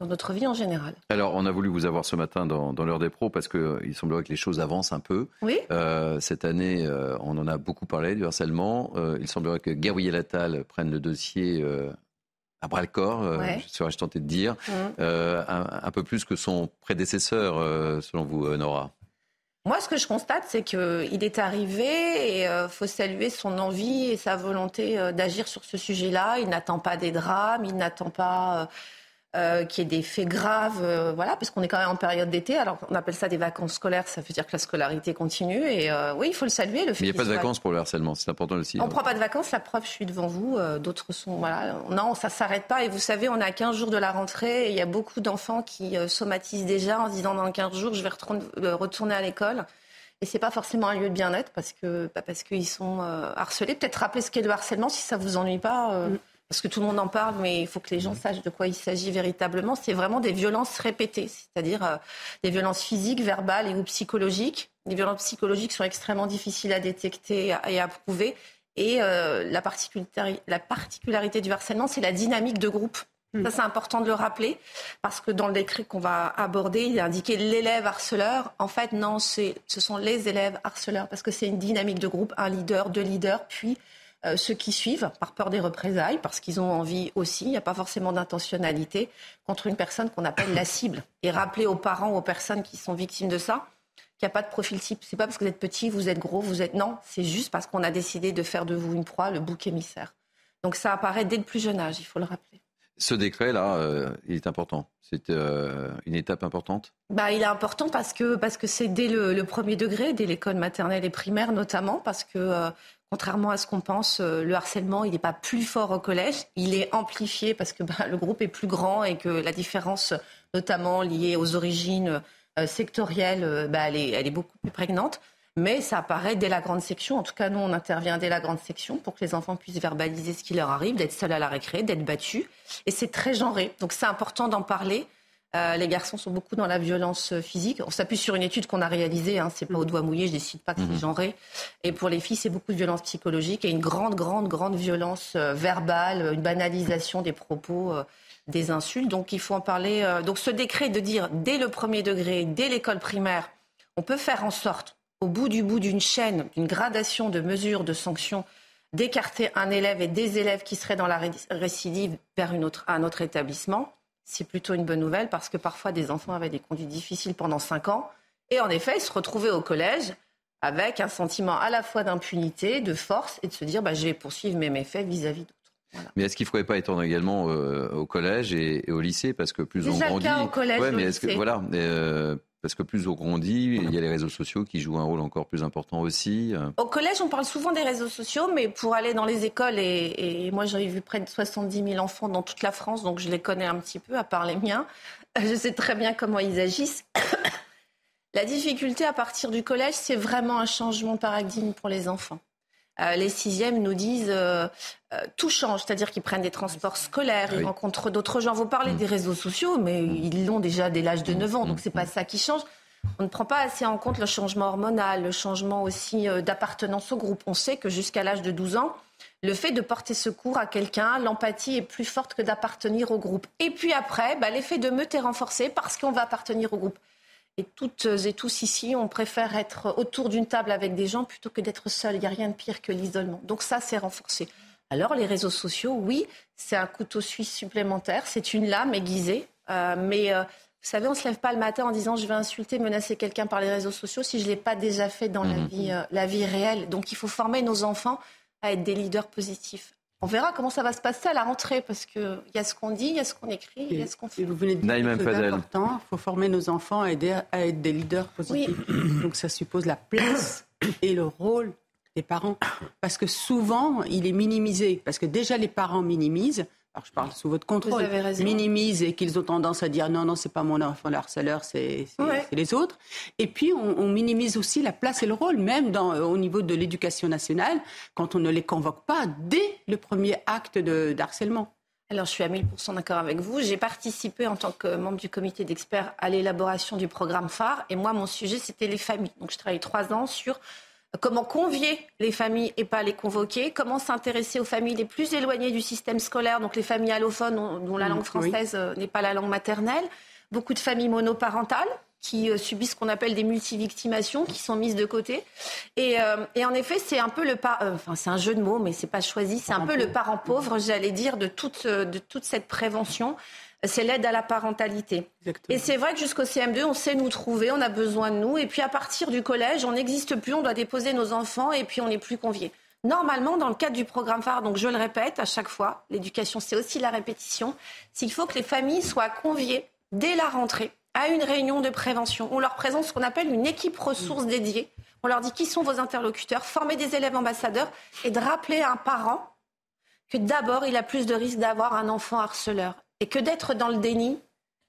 dans notre vie en général. Alors, on a voulu vous avoir ce matin dans, dans l'heure des pros parce qu'il semblerait que les choses avancent un peu. Oui. cette année, on en a beaucoup parlé du harcèlement. il semblerait que Gabriel Attal prenne le dossier à bras le corps, euh, serais-je tenté de dire, mmh. euh, un, peu plus que son prédécesseur, euh, selon vous, Nora? Moi, ce que je constate, c'est qu'il est arrivé et il faut saluer son envie et sa volonté d'agir sur ce sujet-là. Il n'attend pas des drames, il n'attend pas euh, qu'il y ait des faits graves, euh, voilà, parce qu'on est quand même en période d'été. Alors on appelle ça des vacances scolaires, ça veut dire que la scolarité continue. Et euh, oui, il faut le saluer. Le fait Mais il n'y a pas de vacances pour le harcèlement, c'est important aussi. On ne prend pas de vacances, la preuve, je suis devant vous. D'autres sont, voilà, non, ça s'arrête pas. Et vous savez, on a 15 jours de la rentrée et il y a beaucoup d'enfants qui somatisent déjà en se disant dans 15 jours, je vais retourner à l'école. Et c'est pas forcément un lieu de bien-être parce que bah, parce qu'ils sont harcelés. Peut-être rappeler ce qu'est le harcèlement si ça vous ennuie pas. Mm parce que tout le monde en parle, mais il faut que les gens sachent de quoi il s'agit véritablement. C'est vraiment des violences répétées, c'est-à-dire euh, des violences physiques, verbales et ou psychologiques. Les violences psychologiques sont extrêmement difficiles à détecter et à prouver. Et euh, la, particularité, la, particularité, du harcèlement, c'est la dynamique de groupe. Hmm. Ça, c'est important de le rappeler, parce que dans le décret qu'on va aborder, il est indiqué l'élève harceleur. En fait, non, ce sont les élèves harceleurs, parce que c'est une dynamique de groupe, un leader, deux leaders, puis euh, ceux qui suivent par peur des représailles, parce qu'ils ont envie aussi, il n'y a pas forcément d'intentionnalité, contre une personne qu'on appelle la cible. Et rappeler aux parents, aux personnes qui sont victimes de ça, qu'il n'y a pas de profil type. C'est pas parce que vous êtes petit, vous êtes gros, vous êtes. Non, c'est juste parce qu'on a décidé de faire de vous une proie, le bouc émissaire. Donc ça apparaît dès le plus jeune âge, il faut le rappeler. Ce décret-là, euh, il est important. C'est euh, une étape importante? Bah, Il est important parce que c'est parce que dès le, premier degré, dès l'école maternelle et primaire notamment, parce que Contrairement à ce qu'on pense, euh, le harcèlement, il n'est pas plus fort au collège, il est amplifié parce que bah, le groupe est plus grand et que la différence, notamment liée aux origines euh, sectorielles, euh, bah, elle, est, beaucoup plus prégnante. Mais ça apparaît dès la grande section. En tout cas, nous, on intervient dès la grande section pour que les enfants puissent verbaliser ce qui leur arrive, d'être seuls à la récré, d'être battus. Et c'est très genré. Donc c'est important d'en parler. Euh, les garçons sont beaucoup dans la violence euh, physique. On s'appuie sur une étude qu'on a réalisée, hein, c'est pas au doigt mouillé, je décide pas que c'est mhm. genré. Et pour les filles, c'est beaucoup de violence psychologique et une grande, grande, grande violence euh, verbale, une banalisation des propos, des insultes. Donc il faut en parler. donc ce décret de dire dès le premier degré, dès l'école primaire, on peut faire en sorte, au bout du bout d'une chaîne, d'une gradation de mesures, de sanctions, d'écarter un élève et des élèves qui seraient dans la récidive vers une autre, un autre établissement c'est plutôt une bonne nouvelle parce que parfois des enfants avaient des conduites difficiles pendant 5 ans. Et en effet, ils se retrouvaient au collège avec un sentiment à la fois d'impunité, de force et de se dire bah, je vais poursuivre mes méfaits vis-à-vis Mais est-ce qu'il ne faudrait pas étendre également euh, au collège et, au lycée Parce que plus on grandit. au collège, mais est-ce que, voilà, euh, parce que plus on grandit, il y a les réseaux sociaux qui jouent un rôle encore plus important aussi. Au collège, on parle souvent des réseaux sociaux, mais pour aller dans les écoles, et, moi j'ai vu près de 70 000 enfants dans toute la France, donc je les connais un petit peu, à part les miens. Je sais très bien comment ils agissent. La difficulté à partir du collège, c'est vraiment un changement de paradigme pour les enfants. Euh, les sixièmes nous disent euh, euh, tout change, c'est-à-dire qu'ils prennent des transports scolaires, ils rencontrent d'autres gens. Vous parlez mm. des réseaux sociaux, mais mm. ils l'ont déjà dès l'âge de 9 ans, donc c'est pas mm. ça qui change. On ne prend pas assez en compte le changement hormonal, le changement aussi d'appartenance au groupe. On sait que jusqu'à l'âge de 12 ans, le fait de porter secours à quelqu'un, l'empathie est plus forte que d'appartenir au groupe. Et puis après, bah, l'effet de meute est renforcé parce qu'on va appartenir au groupe. Et toutes et tous ici, on préfère être autour d'une table avec des gens plutôt que d'être seul. Il n'y a rien de pire que l'isolement. Donc ça, c'est renforcé. Alors les réseaux sociaux, oui, c'est un couteau suisse supplémentaire, c'est une lame aiguisée. Euh, mais euh, vous savez, on ne se lève pas le matin en disant je vais insulter, menacer quelqu'un par les réseaux sociaux si je ne l'ai pas déjà fait dans la, vie, euh, la vie réelle. Donc il faut former nos enfants à être des leaders positifs. On verra comment ça va se passer à la rentrée, parce qu'il y a ce qu'on dit, il y a ce qu'on écrit, il y a ce qu'on fait. vous venez de dire c'est important, il faut former nos enfants à, aider, à être des leaders positifs. Donc ça suppose la place et le rôle des parents. Parce que souvent, il est minimisé. Parce que déjà, les parents minimisent alors je parle sous votre contrôle, minimisent et qu'ils ont tendance à dire non, non, c'est pas mon enfant le harceleur, c'est les autres. Et puis on, minimise aussi la place et le rôle, même dans, au niveau de l'éducation nationale, quand on ne les convoque pas dès le premier acte de, harcèlement. Alors, je suis à 1000% d'accord avec vous. J'ai participé en tant que membre du comité d'experts à l'élaboration du programme phare. Et moi, mon sujet, c'était les familles. Donc, je travaille trois ans sur comment convier les familles et pas les convoquer, comment s'intéresser aux familles les plus éloignées du système scolaire, donc les familles allophones dont, la langue française euh, n'est pas la langue maternelle, beaucoup de familles monoparentales qui euh, subissent ce qu'on appelle des multivictimations, qui sont mises de côté. Et, euh, en effet, c'est un peu le enfin c'est un jeu de mots, mais c'est pas choisi. C'est un peu le parent pauvre, j'allais dire, de toute de toute cette prévention c'est l'aide à la parentalité. Et c'est vrai que jusqu'au CM2, on sait nous trouver, on a besoin de nous. Et puis à partir du collège, on n'existe plus, on doit déposer nos enfants et puis on n'est plus convié. Normalement, dans le cadre du programme phare, donc je le répète à chaque fois, l'éducation c'est aussi la répétition, s'il faut que les familles soient conviées dès la rentrée à une réunion de prévention. On leur présente ce qu'on appelle une équipe ressources dédiée. On leur dit qui sont vos interlocuteurs, former des élèves ambassadeurs et de rappeler à un parent que d'abord, il a plus de risques d'avoir un enfant harceleur et que d'être dans le déni,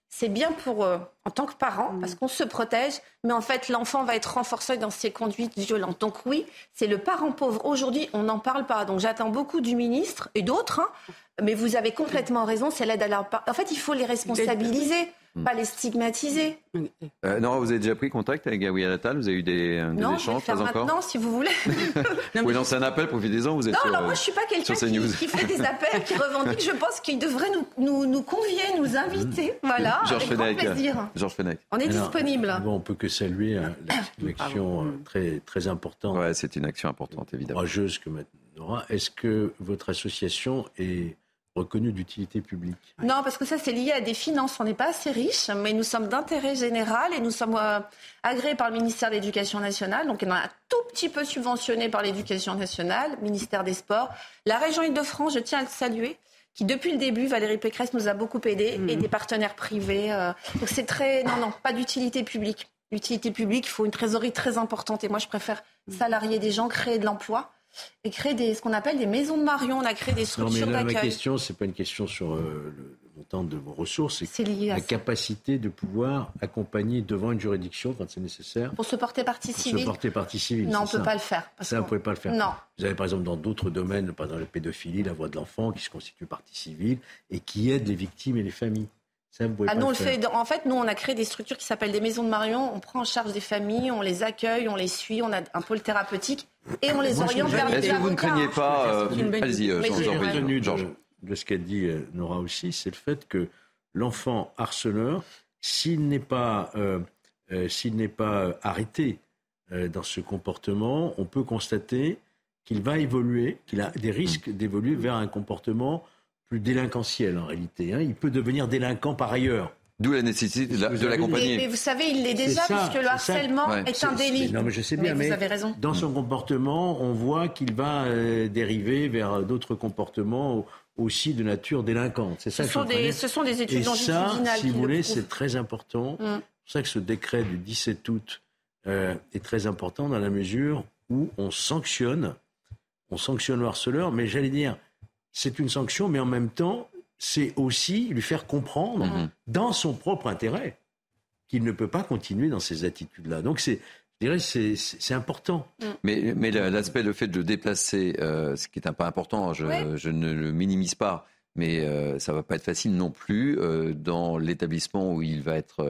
c'est bien pour eux en tant que parent parce qu'on se protège, mais en fait l'enfant va être renforcé dans ses conduites violentes. Donc oui, c'est le parent pauvre. Aujourd'hui, on n'en parle pas. Donc j'attends beaucoup du ministre et d'autres, hein. mais vous avez complètement raison. C'est l'aide à la. En fait, il faut les responsabiliser. Hmm. pas les stigmatiser. Euh, non, vous avez déjà pris contact avec Gabriel Attal Vous avez eu des, euh, des non, échanges je vais faire maintenant, si vous voulez. non, vous lancez un appel, profitez-en, vous êtes Non, sur, alors moi, je ne suis pas quelqu'un qui, qui, fait des appels, qui revendique. Je pense qu'il devrait nous, nous, nous, convier, nous inviter. Voilà, Georges avec Fenech, grand plaisir. Georges Fenech. On est disponible. Bon, on peut que saluer hein, l'action euh, très, très importante. Ouais, c'est une action importante, évidemment. Courageuse que maintenant. Est-ce que votre association est reconnu d'utilité publique. Non, parce que ça, c'est lié à des finances. On n'est pas assez riche, mais nous sommes d'intérêt général et nous sommes euh, agréés par le ministère de l'Éducation nationale. Donc, on est un tout petit peu subventionné par l'Éducation nationale, ministère des Sports. La région Île-de-France, je tiens à le saluer qui depuis le début, Valérie Pécresse nous a beaucoup aidés, et mmh. des partenaires privés. Euh. donc c'est très... Non, non, pas d'utilité publique. L'utilité publique, il faut une trésorerie très importante. Et moi, je préfère mmh. salarier des gens, créer de l'emploi et créer des, ce qu'on appelle des maisons de Marion. On a créé des structures d'accueil. Ma question, c'est pas une question sur euh, le montant de vos ressources, c'est la capacité de pouvoir accompagner devant une juridiction quand c'est nécessaire. Pour se porter partie civile. Se porter partie civile. Non, on ne peut pas le faire. ça, vous ne pouvez pas le faire. Non. Vous avez par exemple dans d'autres domaines, par exemple la pédophilie, la voix de l'enfant, qui se constitue partie civile et qui aide les victimes et les familles. Ça, ah, nous, on le fait. En fait, nous, on a créé des structures qui s'appellent des maisons de Marion. On prend en charge des familles, on les accueille, on les suit, on a un pôle thérapeutique et on les oriente vers Est-ce que vous ne craignez pas euh, Allez-y, euh, Georges. De, ce qu'a dit euh, Nora aussi, c'est le fait que l'enfant harceleur, s'il n'est pas, s'il n'est pas arrêté dans ce comportement, on peut constater qu'il va évoluer, qu'il a des risques d'évoluer vers un comportement plus délinquentiel en réalité. Hein. Il peut devenir délinquant par ailleurs. D'où la nécessité de l'accompagner. Mais, vous savez, il l'est déjà, puisque le harcèlement est, un délit. Non, mais je sais bien, mais, vous avez raison. dans son comportement, on voit qu'il va euh, dériver vers d'autres comportements aussi de nature délinquante. C'est ça ce, sont des, ce sont des études Et ça, si vous voulez, c'est très important. Mm. C'est pour ça que ce décret du 17 août euh, est très important dans la mesure où on sanctionne, on sanctionne le harceleur, mais j'allais dire, c'est une sanction, mais en même temps, c'est aussi lui faire comprendre, mhm. dans son propre intérêt, qu'il ne peut pas continuer dans ces attitudes-là. Donc c'est, je dirais, c'est important. Mm. Mais, mais l'aspect, le fait de le déplacer, euh, ce qui est un pas important, je, ne le minimise pas, mais euh, ça va pas être facile non plus euh, dans l'établissement où il va être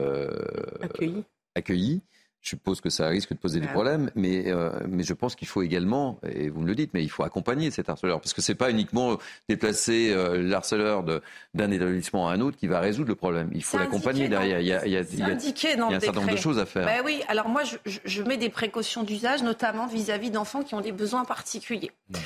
accueilli. accueilli je suppose que ça risque de poser des bah problèmes, mais, euh, mais je pense qu'il faut également, et vous me le dites, mais il faut accompagner cet harceleur, parce que c'est pas uniquement déplacer euh, l'harceleur d'un établissement à un autre qui va résoudre le problème. Il faut l'accompagner derrière. Il y a, il y a, il y a, un certain nombre de choses à faire. Ben oui, alors moi, je, je mets des précautions d'usage, notamment vis-à-vis d'enfants qui ont des besoins particuliers. Mmh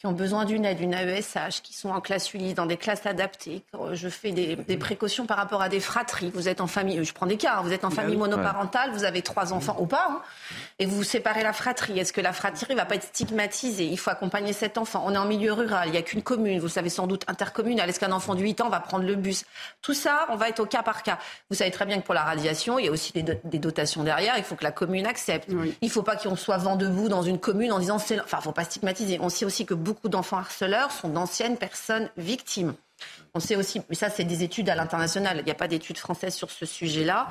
qui ont besoin d'une aide, une AESH, qui sont en classe unie, dans des classes adaptées. Je fais des, précautions par rapport à des fratries. Vous êtes en famille, je prends des cas, hein. vous êtes en famille monoparentale, vous avez trois enfants ou pas, hein, et vous vous séparez la fratrie. Est-ce que la fratrie va pas être stigmatisée? Il faut accompagner cet enfant. On est en milieu rural, il n'y a qu'une commune, vous savez sans doute intercommunale. Est-ce qu'un enfant de 8 ans va prendre le bus? Tout ça, on va être au cas par cas. Vous savez très bien que pour la radiation, il y a aussi des, dotations derrière. Il faut que la commune accepte. Il ne faut pas qu'on soit vent debout dans une commune en disant. Enfin, faut pas stigmatiser. On sait aussi que beaucoup d'enfants harceleurs sont d'anciennes personnes victimes. On sait aussi, mais ça c'est des études à l'international, il n'y a pas d'études françaises sur ce sujet-là,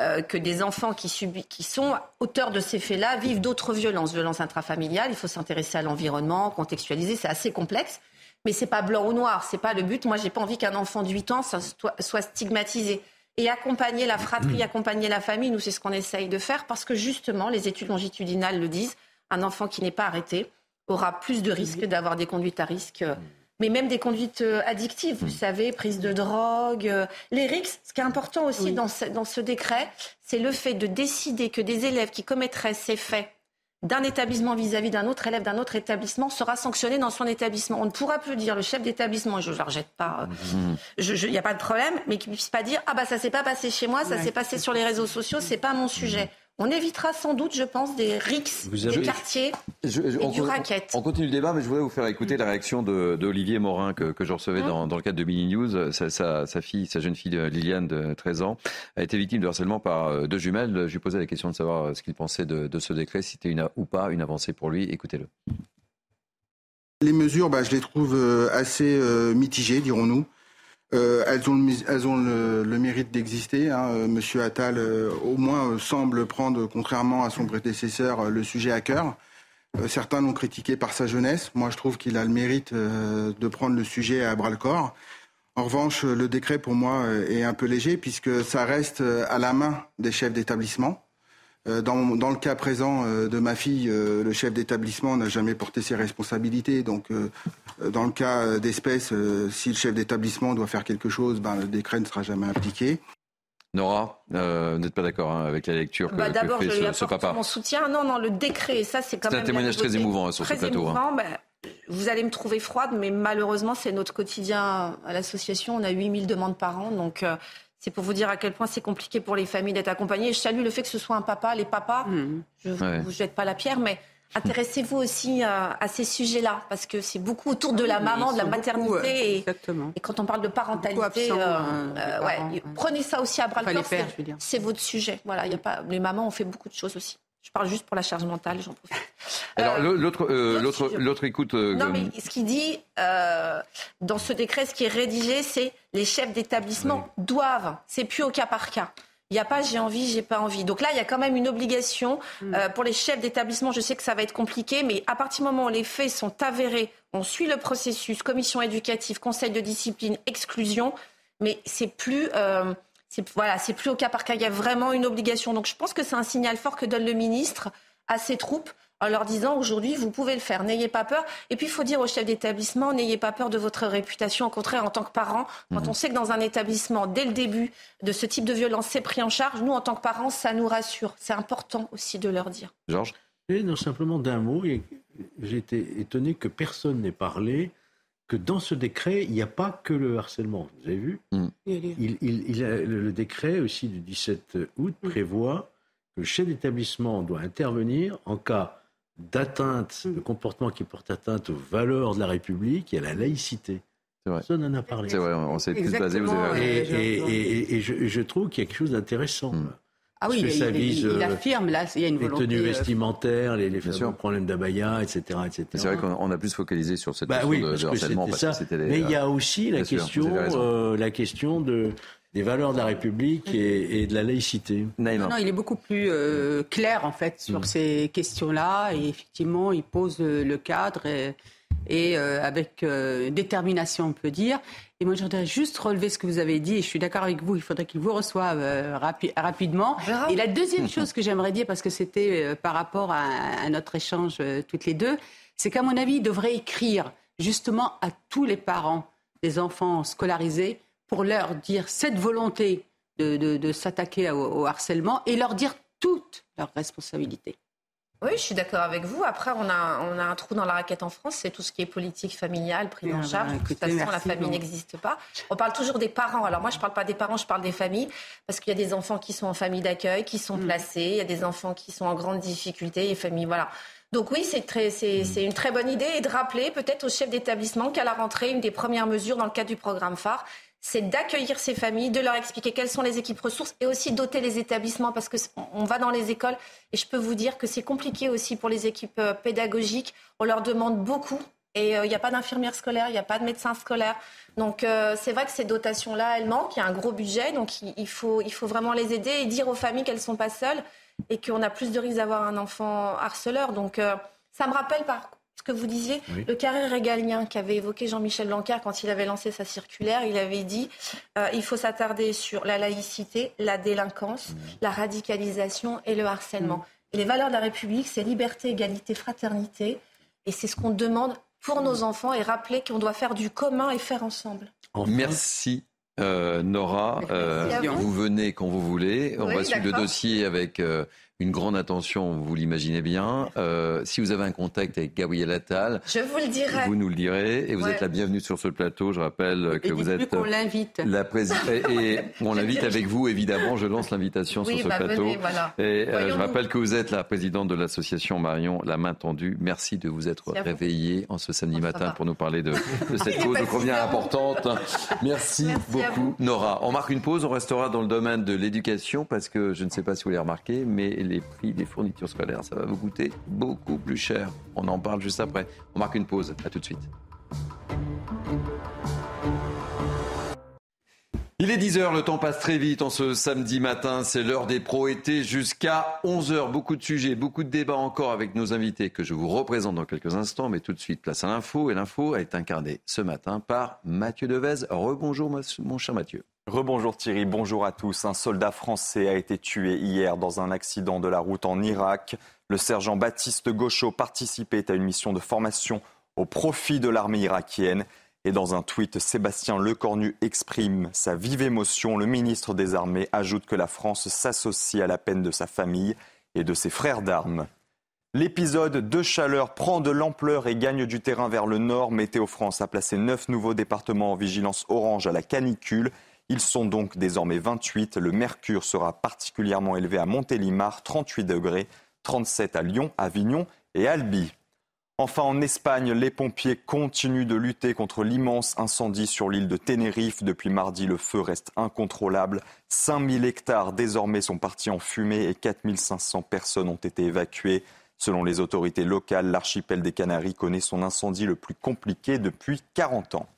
euh, que des enfants qui, qui sont auteurs de ces faits-là vivent d'autres violences, violences intrafamiliales. Il faut s'intéresser à l'environnement, contextualiser, c'est assez complexe. Mais c'est pas blanc ou noir, c'est pas le but. Moi, j'ai pas envie qu'un enfant de 8 ans soit stigmatisé. Et accompagner la fratrie, mmh. accompagner la famille, nous, c'est ce qu'on essaye de faire parce que justement, les études longitudinales le disent, un enfant qui n'est pas arrêté, aura plus de risques d'avoir des conduites à risque euh, mais même des conduites euh, addictives, vous savez, prise de drogue. Euh, les risques, ce qui est important aussi dans, ce, dans ce décret, c'est le fait de décider que des élèves qui commettraient ces faits d'un établissement vis-à-vis d'un autre élève d'un autre établissement sera sanctionné dans son établissement. On ne pourra plus dire le chef d'établissement, je ne le rejette pas, il n'y a pas de problème, mais qu'il ne puisse pas dire ah bah ça s'est pas passé chez moi, ça s'est passé sur les réseaux sociaux, c'est pas mon sujet. On évitera sans doute, je pense, des rixes du quartier et du racket. On continue le débat, mais je voudrais vous faire écouter la réaction d'Olivier Morin que, je recevais dans, le cadre de Mini News. Sa, fille, sa jeune fille Liliane de 13 ans, a été victime de harcèlement par euh, deux jumelles. Je lui posais la question de savoir euh, ce qu'il pensait de, ce décret, si c'était une, ou pas une avancée pour lui. Écoutez-le. Les mesures, bah, je les trouve euh, assez mitigées, dirons-nous. Euh, elles ont, mérite d'exister. Hein. Euh, Monsieur Attal, euh, au moins, semble prendre, contrairement à son prédécesseur, le sujet à cœur. certains l'ont critiqué par sa jeunesse. Moi, je trouve qu'il a le mérite de prendre le sujet à bras le corps. En revanche, le décret, pour moi, est un peu léger puisque ça reste à la main des chefs d'établissement. Euh, dans, le cas présent euh, de ma fille, euh, le chef d'établissement n'a jamais porté ses responsabilités. Donc, dans le cas d'espèce, si le chef d'établissement doit faire quelque chose, ben, le décret ne sera jamais appliqué. Nora, vous n'êtes pas d'accord hein, avec la lecture que, bah, D'abord, je lui ce, papa mon soutien. Non, non, le décret, ça, c'est quand même. C'est un témoignage très émouvant hein, sur ce plateau. Hein. Ben, vous allez me trouver froide, mais malheureusement, c'est notre quotidien à l'association. On a 8000 demandes par an, donc c'est pour vous dire à quel point c'est compliqué pour les familles d'être accompagnées. Je salue le fait que ce soit un papa. Les papas, mmh. je ne vous jette pas la pierre, mais intéressez-vous aussi à, ces sujets-là, parce que c'est beaucoup autour de la maman, de la maternité. et, et, quand on parle de parentalité, euh, euh, ouais, prenez ça aussi à bras le corps. C'est votre sujet. Voilà, y a pas, les mamans ont fait beaucoup de choses aussi. Je parle juste pour la charge mentale, j'en profite. Alors euh, l'autre, euh, l'autre, l'autre écoute. Euh, non, mais ce qu'il dit dans ce décret, ce qui est rédigé, c'est les chefs d'établissement doivent. C'est plus au cas par cas. Il n'y a pas j'ai envie, j'ai pas envie. Donc là, il y a quand même une obligation mm. pour les chefs d'établissement. Je sais que ça va être compliqué, mais à partir du moment où les faits sont avérés, on suit le processus, commission éducative, conseil de discipline, exclusion, mais c'est plus c'est voilà, c'est plus au cas par cas. Il y a vraiment une obligation. Donc je pense que c'est un signal fort que donne le ministre à ses troupes en leur disant aujourd'hui, vous pouvez le faire, n'ayez pas peur. Et puis, il faut dire aux chefs d'établissement, n'ayez pas peur de votre réputation. Au contraire, en tant que parent, quand mmh. on sait que dans un établissement, dès le début de ce type de violence, c'est pris en charge, nous, en tant que parents, ça nous rassure. C'est important aussi de leur dire. Georges? Et non, simplement d'un mot, j'ai été étonné que personne n'ait parlé que dans ce décret, il n'y a pas que le harcèlement. Vous avez vu mm. il, a, le décret aussi du 17 août mm. prévoit que le chef d'établissement doit intervenir en cas d'atteinte, mm. de comportement qui porte atteinte aux valeurs de la République et à la laïcité. Personne n'en a parlé. C'est vrai, on s'est tous basé, vous avez Et, et, je, trouve qu'il y a quelque chose d'intéressant. Ah oui, il, affirme, là, il y a une volonté... Les tenues euh, vestimentaires, les, les problèmes d'abaya, etc. etc. C'est vrai qu'on a plus focalisé sur cette bah question de, harcèlement. Mais il y a aussi la question, euh, la question de, des valeurs de la République et, de la laïcité. Non, non, il est beaucoup plus euh, clair, en fait, sur mm. ces questions-là. Et effectivement, il pose le cadre et, et avec détermination, on peut dire. Et moi, je voudrais juste relever ce que vous avez dit, et je suis d'accord avec vous, il faudrait qu'il vous reçoive euh, rapidement. Et la deuxième chose que j'aimerais dire, parce que c'était euh, par rapport à, notre échange euh, toutes les deux, c'est qu'à mon avis, il devrait écrire justement à tous les parents des enfants scolarisés pour leur dire cette volonté de, s'attaquer au harcèlement et leur dire toutes leurs responsabilités. Oui, je suis d'accord avec vous. Après, on a, on a un trou dans la raquette en France, c'est tout ce qui est politique familiale, prise en ah, charge. De toute façon, la famille n'existe pas. On parle toujours des parents. Alors moi, je ne parle pas des parents, je parle des familles, parce qu'il y a des enfants qui sont en famille d'accueil, qui sont mm. placés, il y a des enfants qui sont en grande difficulté, et familles, voilà. Donc oui, c'est mm. une très bonne idée et de rappeler peut-être aux chefs d'établissement qu'à la rentrée, une des premières mesures dans le cadre du programme phare, c'est d'accueillir ces familles, de leur expliquer quelles sont les équipes ressources et aussi doter les établissements parce que on va dans les écoles et je peux vous dire que c'est compliqué aussi pour les équipes euh, pédagogiques. On leur demande beaucoup et euh, il n'y a pas d'infirmières scolaires, il n'y a pas de médecins scolaires. Donc euh, c'est vrai que ces dotations-là, elles manquent. Il y a un gros budget, donc il, faut, il faut vraiment les aider et dire aux familles qu'elles ne sont pas seules et qu'on a plus de risques d'avoir un enfant harceleur. Donc ça me rappelle par ce que vous disiez, le carré régalien qu'avait évoqué Jean-Michel Blanquer quand il avait lancé sa circulaire, il avait dit euh, il faut s'attarder sur la laïcité, la délinquance, mmh. la radicalisation et le harcèlement. Mmh. Et les valeurs de la République, c'est liberté, égalité, fraternité. Et c'est ce qu'on demande pour nos mmh. enfants et rappeler qu'on doit faire du commun et faire ensemble. Merci euh, Nora, euh, vous venez quand vous voulez. On va suivre le dossier avec une grande attention, vous l'imaginez bien. Euh, si vous avez un contact avec Gabriel Attal, je vous le dirai. Vous nous le direz et vous êtes la bienvenue sur ce plateau. Je rappelle que vous êtes on l'invite. La présidente et on l'invite avec vous évidemment. Je lance l'invitation sur ce bah plateau. Venez, voilà. Et euh, je rappelle que vous êtes la présidente de l'association Marion La Main Tendue. Merci de vous être réveillée en ce samedi matin pour nous parler de, de cette cause combien importante. Merci, Merci beaucoup, Nora. On marque une pause. On restera dans le domaine de l'éducation parce que je ne sais pas si vous l'avez remarqué, mais les prix des fournitures scolaires, ça va vous coûter beaucoup plus cher. On en parle juste après. On marque une pause. À tout de suite. Il est 10h, le temps passe très vite en ce samedi matin, c'est l'heure des pro-été jusqu'à 11h. Beaucoup de sujets, beaucoup de débats encore avec nos invités que je vous représente dans quelques instants, mais tout de suite place à l'info. Et l'info est incarnée ce matin par Mathieu Devez. Rebonjour mon cher Mathieu. Rebonjour Thierry, bonjour à tous. Un soldat français a été tué hier dans un accident de la route en Irak. Le sergent Baptiste Gauchot participait à une mission de formation au profit de l'armée irakienne. Et dans un tweet, Sébastien Lecornu exprime sa vive émotion. Le ministre des Armées ajoute que la France s'associe à la peine de sa famille et de ses frères d'armes. L'épisode de chaleur prend de l'ampleur et gagne du terrain vers le nord. Météo France a placé neuf nouveaux départements en vigilance orange à la canicule. Ils sont donc désormais 28. Le mercure sera particulièrement élevé à Montélimar, 38 degrés, 37 à Lyon, Avignon et Albi. Enfin, en Espagne, les pompiers continuent de lutter contre l'immense incendie sur l'île de Tenerife. Depuis mardi, le feu reste incontrôlable. 5000 hectares désormais sont partis en fumée et 4500 personnes ont été évacuées. Selon les autorités locales, l'archipel des Canaries connaît son incendie le plus compliqué depuis 40 ans.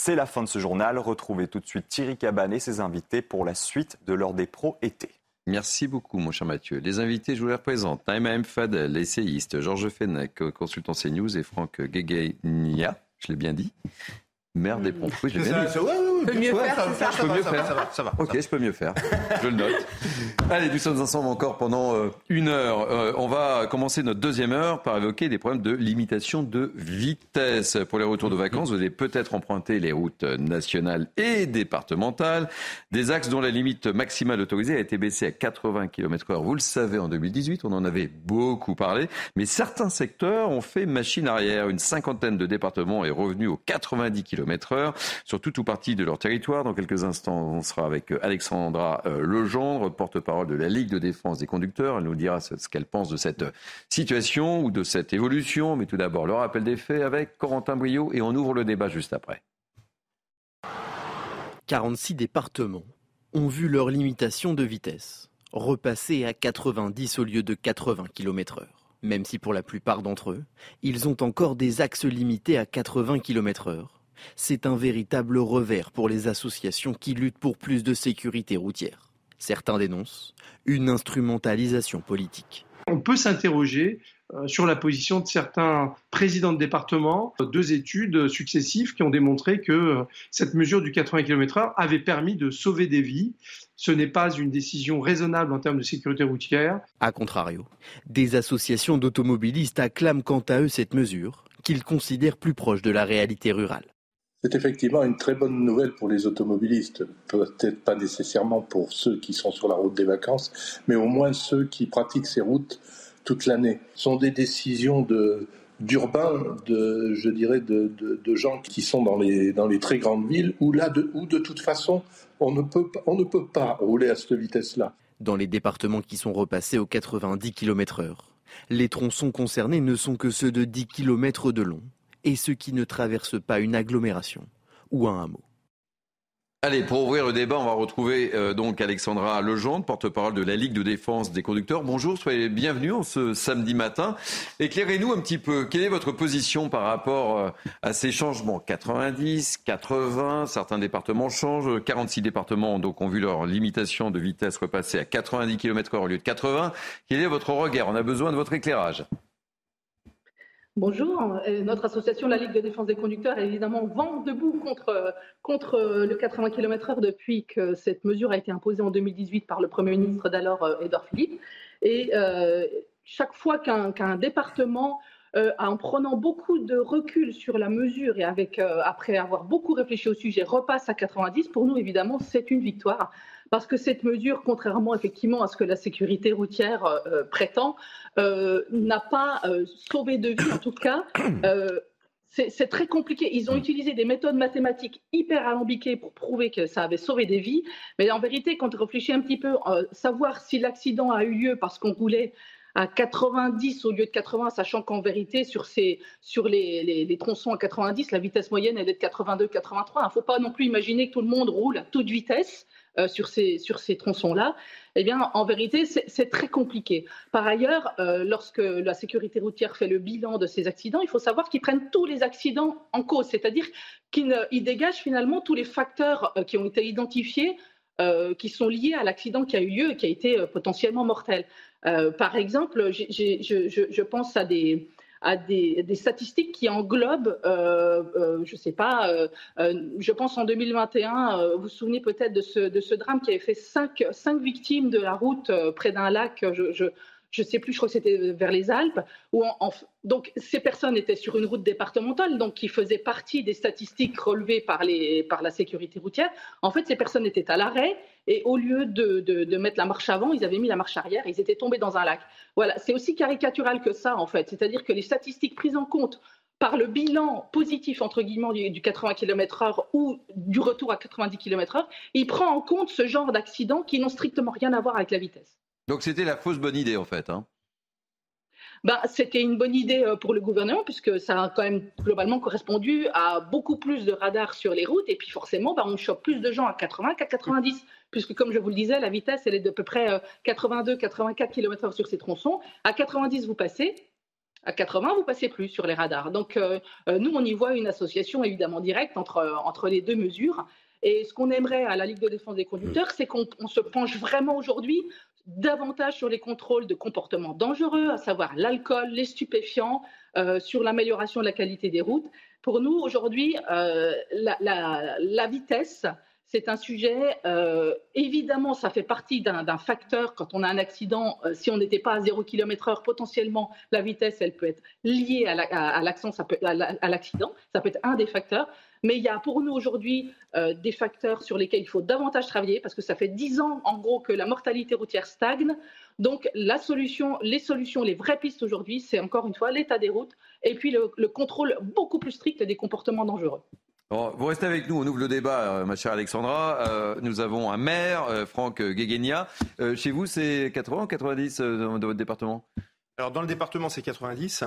C'est la fin de ce journal. Retrouvez tout de suite Thierry Caban et ses invités pour la suite de l'heure des pros été. Merci beaucoup, mon cher Mathieu. Les invités, je vous les représente. Naïma M. Fadel, essayiste, Georges Fenech, consultant CNews, et Franck Guéguénia, je l'ai bien dit, maire des Ponts. Oui, j'ai bien dit. Peut mieux faire, ça. Je peux mieux faire. Ça va, ça va. Ok, je peux mieux faire. Je le note. Allez, nous sommes ensemble encore pendant euh, une heure. Euh, on va commencer notre deuxième heure par évoquer des problèmes de limitation de vitesse. Pour les retours de vacances, vous allez peut-être emprunter les routes nationales et départementales, des axes dont la limite maximale autorisée a été baissée à 80 km/h. Vous le savez, en 2018, on en avait beaucoup parlé, mais certains secteurs ont fait machine arrière. Une cinquantaine de départements est revenu aux 90 km/h sur tout ou partie de leur territoire. Dans quelques instants, on sera avec Alexandra euh, Legendre, porte-parole de la Ligue de défense des conducteurs. Elle nous dira ce qu'elle pense de cette situation ou de cette évolution. Mais tout d'abord, le rappel des faits avec Corentin Brio et on ouvre le débat juste après. 46 départements ont vu leur limitation de vitesse repasser à 90 au lieu de 80 km/h. Même si pour la plupart d'entre eux, ils ont encore des axes limités à 80 km/h c'est un véritable revers pour les associations qui luttent pour plus de sécurité routière. Certains dénoncent une instrumentalisation politique. On peut s'interroger euh, sur la position de certains présidents de département. Deux études successives qui ont démontré que euh, cette mesure du 80 km/h avait permis de sauver des vies. Ce n'est pas une décision raisonnable en termes de sécurité routière. A contrario, des associations d'automobilistes acclament quant à eux cette mesure, qu'ils considèrent plus proche de la réalité rurale. C'est effectivement une très bonne nouvelle pour les automobilistes, peut-être pas nécessairement pour ceux qui sont sur la route des vacances, mais au moins ceux qui pratiquent ces routes toute l'année. Ce sont des décisions d'urbains, de, je dirais, de, gens qui sont dans les, très grandes villes, où là, de, de toute façon, on ne peut, pas rouler à cette vitesse-là. Dans les départements qui sont repassés aux 90 km h les tronçons concernés ne sont que ceux de 10 km de long et ceux qui ne traversent pas une agglomération ou un hameau. Allez, pour ouvrir le débat, on va retrouver euh, donc Alexandra Legendre, porte-parole de la Ligue de défense des conducteurs. Bonjour, soyez bienvenue en ce samedi matin. Éclairez-nous un petit peu, quelle est votre position par rapport euh, à ces changements? 90, 80, certains départements changent, 46 départements donc ont vu leur limitation de vitesse repasser à 90 km/h au lieu de 80. Quel est votre regard? On a besoin de votre éclairage. Bonjour. Euh, notre association, la Ligue de défense des conducteurs, est évidemment vent debout contre, contre le 80 km/h depuis que cette mesure a été imposée en 2018 par le Premier ministre d'alors, Edouard euh, Philippe. Et euh, chaque fois qu'un département en prenant beaucoup de recul sur la mesure et avec, après avoir beaucoup réfléchi au sujet, repasse à 90, pour nous, évidemment, c'est une victoire parce que cette mesure, contrairement effectivement à ce que la sécurité routière euh, prétend, euh, n'a pas euh, sauvé de vie, en tout cas. c'est très compliqué. Ils ont mm. utilisé des méthodes mathématiques hyper alambiquées pour prouver que ça avait sauvé des vies. Mais en vérité, quand on réfléchit un petit peu, savoir si l'accident a eu lieu parce qu'on roulait à 90 au lieu de 80, sachant qu'en vérité, sur, ces, sur les, les, tronçons à 90, la vitesse moyenne, elle est de 82-83. Il ne faut pas non plus imaginer que tout le monde roule à toute vitesse. Euh, sur ces, sur ces tronçons-là, eh bien, en vérité, c'est très compliqué. Par ailleurs, euh, lorsque la sécurité routière fait le bilan de ces accidents, il faut savoir qu'ils prennent tous les accidents en cause, c'est-à-dire qu'ils dégagent finalement tous les facteurs euh, qui ont été identifiés qui sont liés à l'accident qui a eu lieu et qui a été potentiellement mortel. par exemple, je, pense à des, à des, statistiques qui englobent, euh, euh, je ne sais pas, euh, je pense en 2021, vous vous souvenez peut-être de ce, drame qui avait fait cinq, victimes de la route près d'un lac, je je ne sais plus, je crois que c'était vers les Alpes, donc ces personnes étaient sur une route départementale, donc qui faisait partie des statistiques relevées par, la sécurité routière. En fait, ces personnes étaient à l'arrêt et au lieu de, de, mettre la marche avant, ils avaient mis la marche arrière, ils étaient tombés dans un lac. Voilà, c'est aussi caricatural que ça, en fait. C'est-à-dire que les statistiques prises en compte par le bilan positif, entre guillemets, du, 80 km/h ou du retour à 90 km/h, il prend en compte ce genre d'accidents qui n'ont strictement rien à voir avec la vitesse. Donc c'était la fausse bonne idée en fait. Hein. Bah, c'était une bonne idée euh, pour le gouvernement puisque ça a quand même globalement correspondu à beaucoup plus de radars sur les routes et puis forcément bah, on chope plus de gens à 80 qu'à 90 puisque comme je vous le disais la vitesse elle est de peu près 82-84 euh, km/h sur ces tronçons. À 90 vous passez, à 80 vous passez plus sur les radars. Donc euh, nous on y voit une association évidemment directe entre, entre les deux mesures. Et ce qu'on aimerait à la Ligue de défense des conducteurs, c'est qu'on se penche vraiment aujourd'hui davantage sur les contrôles de comportements dangereux, à savoir l'alcool, les stupéfiants, euh, sur l'amélioration de la qualité des routes. Pour nous, aujourd'hui, euh, la, vitesse, c'est un sujet, euh, évidemment, ça fait partie d'un facteur. Quand on a un accident, si on n'était pas à 0 km/h, potentiellement, la vitesse, elle peut être liée à l'accident, ça peut être un des facteurs. Mais il y a pour nous aujourd'hui euh, des facteurs sur lesquels il faut davantage travailler parce que ça fait dix ans en gros que la mortalité routière stagne. Donc les solutions, les vraies pistes aujourd'hui, c'est encore une fois l'état des routes et puis le, contrôle beaucoup plus strict des comportements dangereux. Vous restez avec nous, on ouvre le débat, euh, ma chère Alexandra. Euh, nous avons un maire, Franck Guéguenia. chez vous, c'est 80 ou 90 dans votre département? Alors dans le département, c'est 90.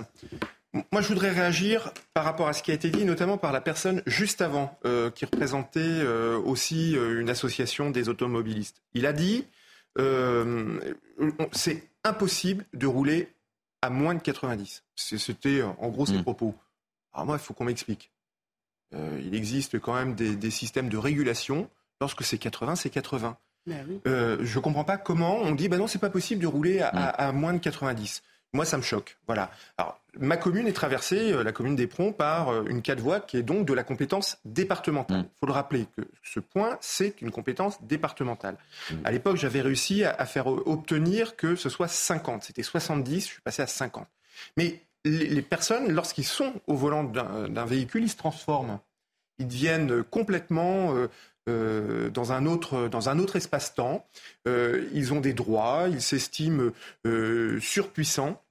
Moi, je voudrais réagir par rapport à ce qui a été dit, notamment par la personne juste avant, euh, qui représentait euh, aussi euh, une association des automobilistes. Il a dit c'est impossible de rouler à moins de 90. C'était en gros ses hmm. propos. Alors moi, il faut qu'on m'explique. Il existe quand même des, systèmes de régulation. Lorsque c'est 80, c'est 80. Ben je ne comprends pas comment on dit bah non, c'est pas possible de rouler à, à moins de 90. Moi, ça me choque. Voilà. Alors, ma commune est traversée, euh, la commune d'Éperon, par euh, une quatre voies qui est donc de la compétence départementale. Il mm. faut le rappeler que ce point, c'est une compétence départementale. Mm. À l'époque, j'avais réussi à, faire obtenir que ce soit 50. C'était 70, je suis passé à 50. Mais les, personnes, lorsqu'ils sont au volant d'un véhicule, ils se transforment. Ils deviennent complètement euh, dans un autre, dans un autre espace-temps. ils ont des droits, ils s'estiment surpuissants.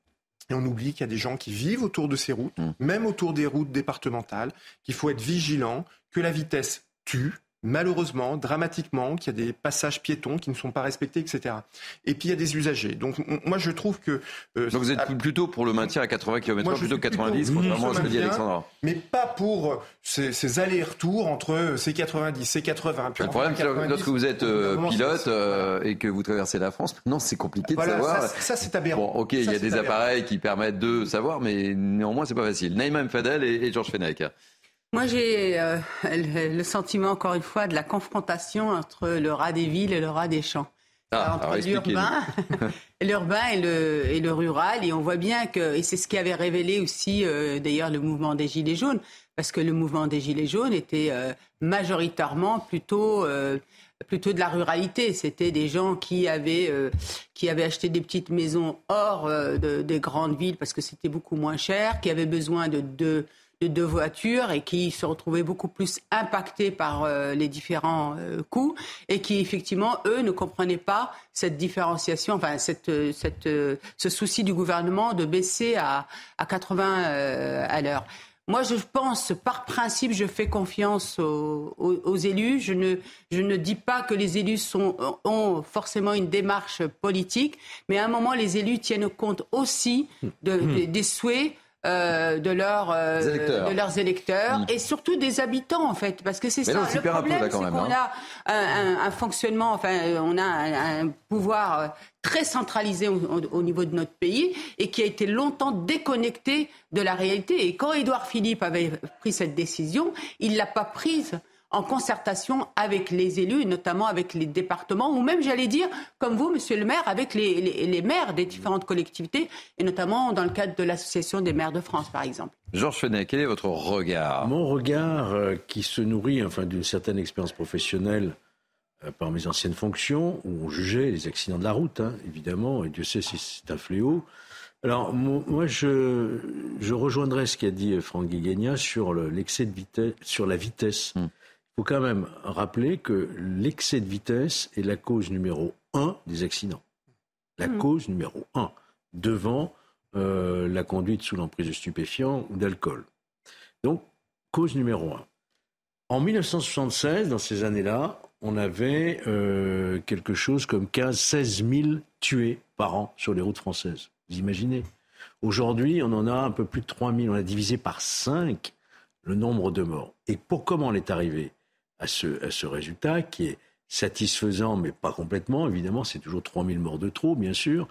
Et on oublie qu'il y a des gens qui vivent autour de ces routes, mm. même autour des routes départementales, qu'il faut être vigilant, que la vitesse tue, malheureusement, dramatiquement, qu'il y a des passages piétons qui ne sont pas respectés, etc. Et puis il y a des usagers. Donc moi je trouve que... Euh, Donc vous êtes plutôt pour le maintien à 80 km/h plutôt que 90, contrairement à ce que dit Alexandra. Mais pas pour euh, ces, allers-retours entre euh, ces 90, ces 80. le problème, c'est lorsque vous êtes pilote et que vous traversez la France, maintenant c'est compliqué de savoir. Ça, c'est aberrant. Bon, ok, il y a des appareils qui permettent de savoir, mais néanmoins c'est pas facile. Naïma Mfadel et, et Georges Fenech. Moi, j'ai euh, le sentiment, encore une fois, de la confrontation entre le rat des villes et le rat des champs. Ah, entre l'urbain, l'urbain et le, et le rural. Et on voit bien que, et c'est ce qui avait révélé aussi euh, d'ailleurs le mouvement des Gilets jaunes, parce que le mouvement des Gilets jaunes était euh, majoritairement plutôt, euh, plutôt de la ruralité. C'était des gens qui avaient, qui avaient acheté des petites maisons hors de, des grandes villes parce que c'était beaucoup moins cher, qui avaient besoin de deux de deux voitures et qui se retrouvaient beaucoup plus impactés par euh, les différents euh, coûts et qui effectivement eux ne comprenaient pas cette différenciation, enfin cette, euh, cette, ce souci du gouvernement de baisser à, à 80 à l'heure. Moi, je pense, par principe, je fais confiance aux, aux, élus. Je ne, je ne dis pas que les élus sont, ont forcément une démarche politique, mais à un moment, les élus tiennent compte aussi de, de, des souhaits euh, de, leur, euh, de leurs électeurs mm. et surtout des habitants en fait parce que c'est ça le problème c'est qu'on hein. a un, un, fonctionnement enfin on a un, pouvoir euh, très centralisé au, au, niveau de notre pays et qui a été longtemps déconnecté de la réalité et quand Édouard Philippe avait pris cette décision il l'a pas prise en concertation avec les élus, notamment avec les départements, ou même, j'allais dire, comme vous, monsieur le maire, avec les, les, maires des différentes collectivités, et notamment dans le cadre de l'Association des maires de France, par exemple. Georges Fenet, quel est votre regard? Mon regard, euh, qui se nourrit enfin, d'une certaine expérience professionnelle euh, par mes anciennes fonctions, où on jugeait les accidents de la route, hein, évidemment, et Dieu sait si c'est un fléau. Alors, moi, je, je rejoindrai ce qu'a dit Franck Guigagna sur l'excès de vitesse, sur la vitesse. Hmm faut quand même rappeler que l'excès de vitesse est la cause numéro un des accidents. La hmm. cause numéro un, devant euh, la conduite sous l'emprise de stupéfiants ou d'alcool. Donc, cause numéro un. En 1976, dans ces années-là, on avait euh, quelque chose comme 15-16 000 tués par an sur les routes françaises. Vous imaginez? Aujourd'hui, on en a un peu plus de 3 000. On a divisé par 5 le nombre de morts. Et pour comment on est arrivé? À ce, résultat qui est satisfaisant, mais pas complètement, évidemment, c'est toujours 3000 morts de trop, bien sûr,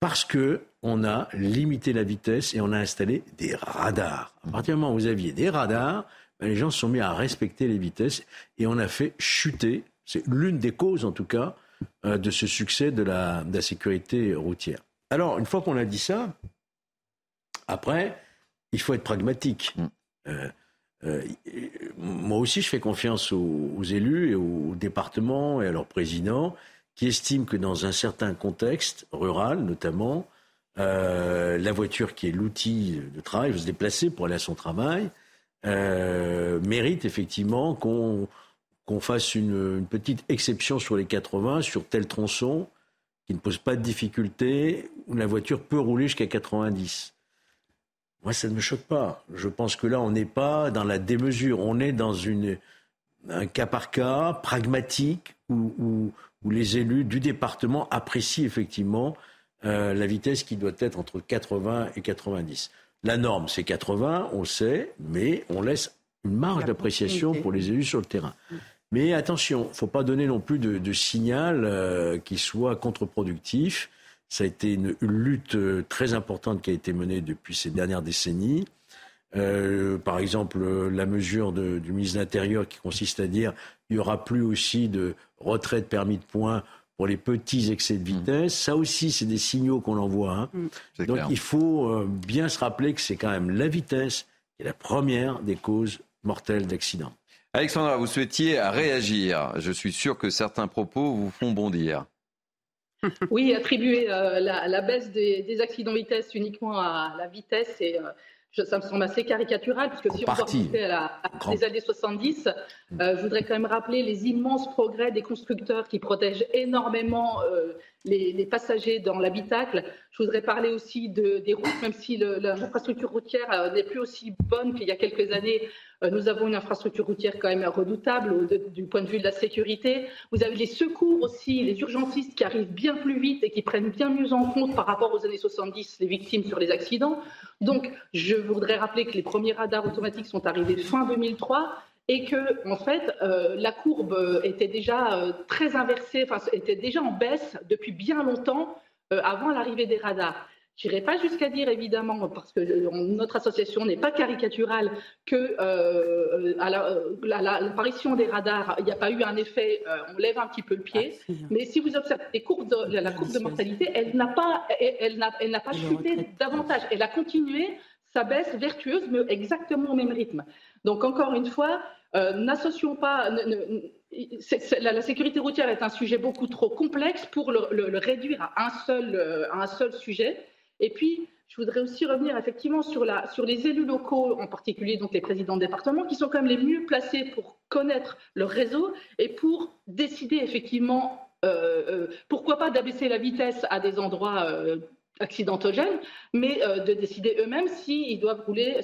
parce que on a limité la vitesse et on a installé des radars. À partir du moment où vous aviez des radars, ben, les gens se sont mis à respecter les vitesses et on a fait chuter, c'est l'une des causes en tout cas, euh, de ce succès de la, sécurité routière. Alors, une fois qu'on a dit ça, après, il faut être pragmatique. Mm. Euh, euh, moi aussi, je fais confiance aux, élus et aux départements et à leurs présidents qui estiment que dans un certain contexte rural, notamment, euh, la voiture qui est l'outil de travail, de se déplacer pour aller à son travail, euh, mérite effectivement qu'on fasse une, une, petite exception sur les 80, sur tel tronçon, qui ne pose pas de difficulté, où la voiture peut rouler jusqu'à 90. Moi, ça ne me choque pas. Je pense que là, on n'est pas dans la démesure. On est dans une, un cas par cas, pragmatique, où, où, les élus du département apprécient effectivement euh, la vitesse qui doit être entre 80 et 90. La norme, c'est 80, on sait, mais on laisse une marge d'appréciation pour les élus sur le terrain. Mais attention, il ne faut pas donner non plus de, signal euh, qui soit contre-productif. Ça a été une, lutte euh, très importante qui a été menée depuis ces dernières décennies. Euh, par exemple, la mesure du ministre de l'Intérieur qui consiste à dire qu'il n'y aura plus aussi de retrait de permis de points pour les petits excès de mmh. vitesse. Ça aussi, c'est des signaux qu'on envoie. Hein. Mmh. Donc il faut euh, bien se rappeler que c'est quand même la vitesse qui est la première des causes mortelles d'accidents. Alexandra, vous souhaitiez réagir. Je suis sûr que certains propos vous font bondir. Oui, attribuer euh, la, baisse des, accidents vitesse uniquement à la vitesse, et, euh, ça me semble assez caricatural, puisque si on remonter à, les années 70, euh, je voudrais quand même rappeler les immenses progrès des constructeurs qui protègent énormément les, passagers dans l'habitacle. Je voudrais parler aussi de, des routes, même si l'infrastructure routière n'est plus aussi bonne qu'il y a quelques années. Euh, nous avons une infrastructure routière quand même redoutable du point de vue de la sécurité. Vous avez les secours aussi, les urgentistes qui arrivent bien plus vite et qui prennent bien mieux en compte par rapport aux années 70 les victimes sur les accidents. Donc, je voudrais rappeler que les premiers radars automatiques sont arrivés fin 2003 et que en fait euh, la courbe était déjà euh, très inversée, enfin était déjà en baisse depuis bien longtemps avant l'arrivée des radars. Je n'irai pas jusqu'à dire, évidemment, parce que notre association n'est pas caricaturale, que euh, à l'apparition des radars, il n'y a pas eu un effet, on lève un petit peu le pied. Mais si vous observez les courbes de, la courbe de mortalité, elle n'a pas, elle, elle n'a pas chuté davantage. Elle a continué sa baisse vertueuse, mais exactement au même rythme. Donc, encore une fois, euh, n'associons pas. la, sécurité routière est un sujet beaucoup trop complexe pour le, réduire à un, seul, euh, à un seul sujet. Et puis, je voudrais aussi revenir effectivement sur, les élus locaux, en particulier donc les présidents de département, qui sont quand même les mieux placés pour connaître le réseau et pour décider effectivement euh, pourquoi pas d'abaisser la vitesse à des endroits accidentogènes, mais euh, de décider eux-mêmes si,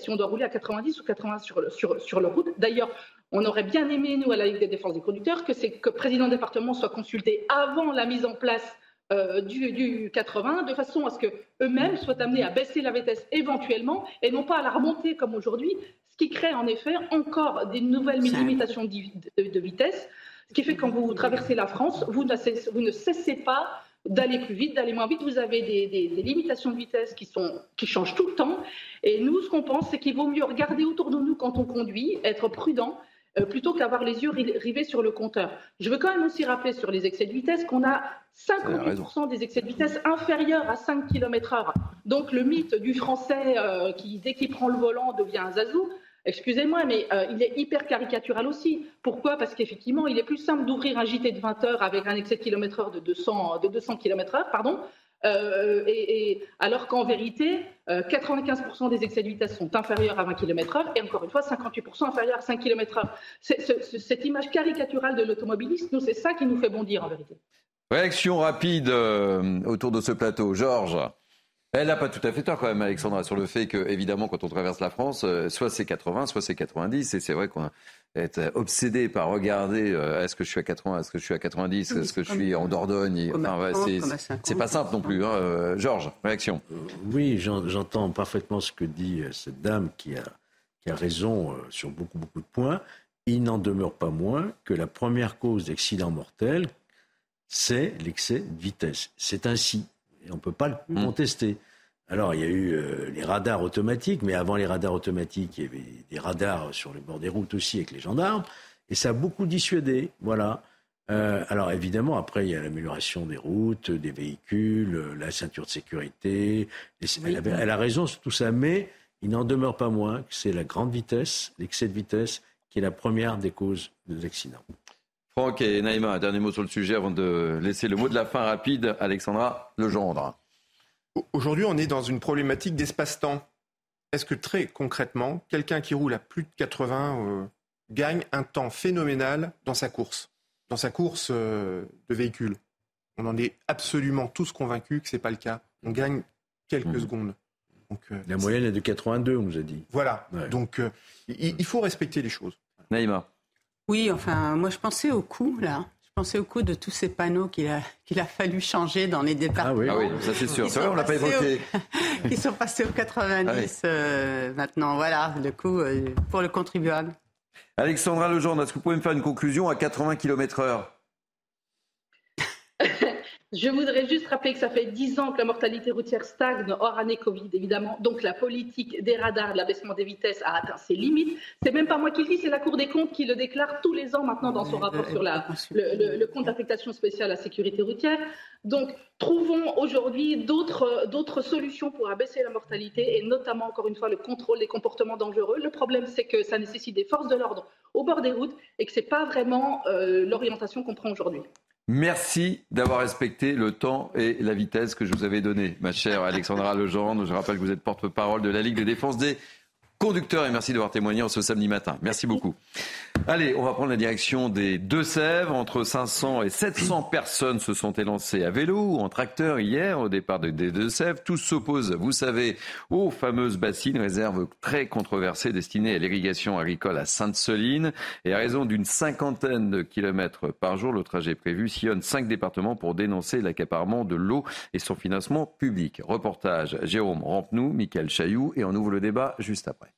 on doit rouler à 90 ou 80 sur, sur, leur route. D'ailleurs, on aurait bien aimé, nous, à la Ligue des défenses des conducteurs, que, que le président département soit consulté avant la mise en place euh, du, du, 80, de façon à ce qu'eux-mêmes soient amenés à baisser la vitesse éventuellement et non pas à la remonter comme aujourd'hui, ce qui crée en effet encore des nouvelles limitations de, de, vitesse, ce qui fait que quand vous traversez la France, vous ne cessez, vous ne cessez pas d'aller plus vite, d'aller moins vite. Vous avez des, limitations de vitesse qui, sont, qui changent tout le temps. Et nous, ce qu'on pense, c'est qu'il vaut mieux regarder autour de nous quand on conduit, être prudent, euh, plutôt qu'avoir les yeux rivés sur le compteur. Je veux quand même aussi rappeler sur les excès de vitesse qu'on a 50% des excès de vitesse inférieurs à 5 km/h. Donc le mythe du français euh, qui, dès qu'il prend le volant, devient un zazou, Excusez-moi, mais euh, il est hyper caricatural aussi. Pourquoi? Parce qu'effectivement, il est plus simple d'ouvrir un JT de 20 heures avec un excès de km/h de 200, de 200 km/h, pardon, euh, et, alors qu'en vérité, 95% euh, des excès de vitesse sont inférieurs à 20 km/h et encore une fois, 58% inférieurs à 5 km/h. cette image caricaturale de l'automobiliste, nous, c'est ça qui nous fait bondir en vérité. Réaction rapide autour de ce plateau. Georges elle n'a pas tout à fait tort quand même, Alexandra, sur le fait que, évidemment, quand on traverse la France, euh, soit c'est 80, soit c'est 90. Et c'est vrai qu'on est obsédé par regarder euh, est-ce que je suis à 80, est-ce que je suis à 90, est-ce que je suis en Dordogne. c'est pas simple non plus. Hein. Euh, Georges, réaction. Oui, j'entends parfaitement ce que dit cette dame qui a, qui a raison sur beaucoup, beaucoup de points. Il n'en demeure pas moins que la première cause d'accident mortel, c'est l'excès de vitesse. C'est ainsi on ne peut pas le hmm. contester. Alors, il y a eu euh, les radars automatiques, mais avant les radars automatiques, il y avait des radars sur les bords des routes aussi avec les gendarmes, et ça a beaucoup dissuadé. Voilà. Euh, alors, évidemment, après, il y a l'amélioration des routes, des véhicules, euh, la ceinture de sécurité. elle, a raison sur tout ça, mais il n'en demeure pas moins que c'est la grande vitesse, l'excès de vitesse, qui est la première des causes des accidents. Franck et Naïma, un dernier mot sur le sujet avant de laisser le mot de la fin rapide. Alexandra Legendre. Aujourd'hui, on est dans une problématique d'espace-temps. Est-ce que très concrètement, quelqu'un qui roule à plus de 80 euh, gagne un temps phénoménal dans sa course, dans sa course euh, de véhicule? On en est absolument tous convaincus que ce n'est pas le cas. On gagne quelques mmh. secondes. Euh, la moyenne est de 82, on nous a dit. Voilà. Donc, il, faut respecter les choses. Naïma. Oui, enfin, moi je pensais au coût, là. Je pensais au coût de tous ces panneaux qu'il a, qu'il a fallu changer dans les départements. Ah oui, ah ça c'est sûr. C'est vrai, on l'a pas évoqué. qui sont passés au 90 ah euh, maintenant. Voilà, le coût euh, pour le contribuable. Alexandra Lejeune, est-ce que vous pouvez me faire une conclusion à 80 km/h je voudrais juste rappeler que ça fait 10 ans que la mortalité routière stagne, hors année Covid évidemment. Donc la politique des radars, de l'abaissement des vitesses a atteint ses limites. C'est même pas moi qui le dis, c'est la Cour des comptes qui le déclare tous les ans maintenant dans son rapport sur la, le, compte d'affectation spéciale à la sécurité routière. Donc trouvons aujourd'hui d'autres solutions pour abaisser la mortalité et notamment encore une fois le contrôle des comportements dangereux. Le problème c'est que ça nécessite des forces de l'ordre au bord des routes et que ce n'est pas vraiment euh, l'orientation qu'on prend aujourd'hui. Merci d'avoir respecté le temps et la vitesse que je vous avais donné, ma chère Alexandra Legendre. Je rappelle que vous êtes porte-parole de la Ligue de défense des conducteurs et merci d'avoir témoigné en ce samedi matin. Merci beaucoup. Allez, on va prendre la direction des Deux-Sèvres. Entre 500 et 700 personnes se sont élancées à vélo ou en tracteur hier au départ des Deux-Sèvres. Tous s'opposent, vous savez, aux fameuses bassines, réserves très controversées destinées à l'irrigation agricole à Sainte-Soline. Et à raison d'une cinquantaine de kilomètres par jour, le trajet prévu sillonne cinq départements pour dénoncer l'accaparement de l'eau et son financement public. Reportage Jérôme Rampenou, Michael Chailloux et on ouvre le débat juste après.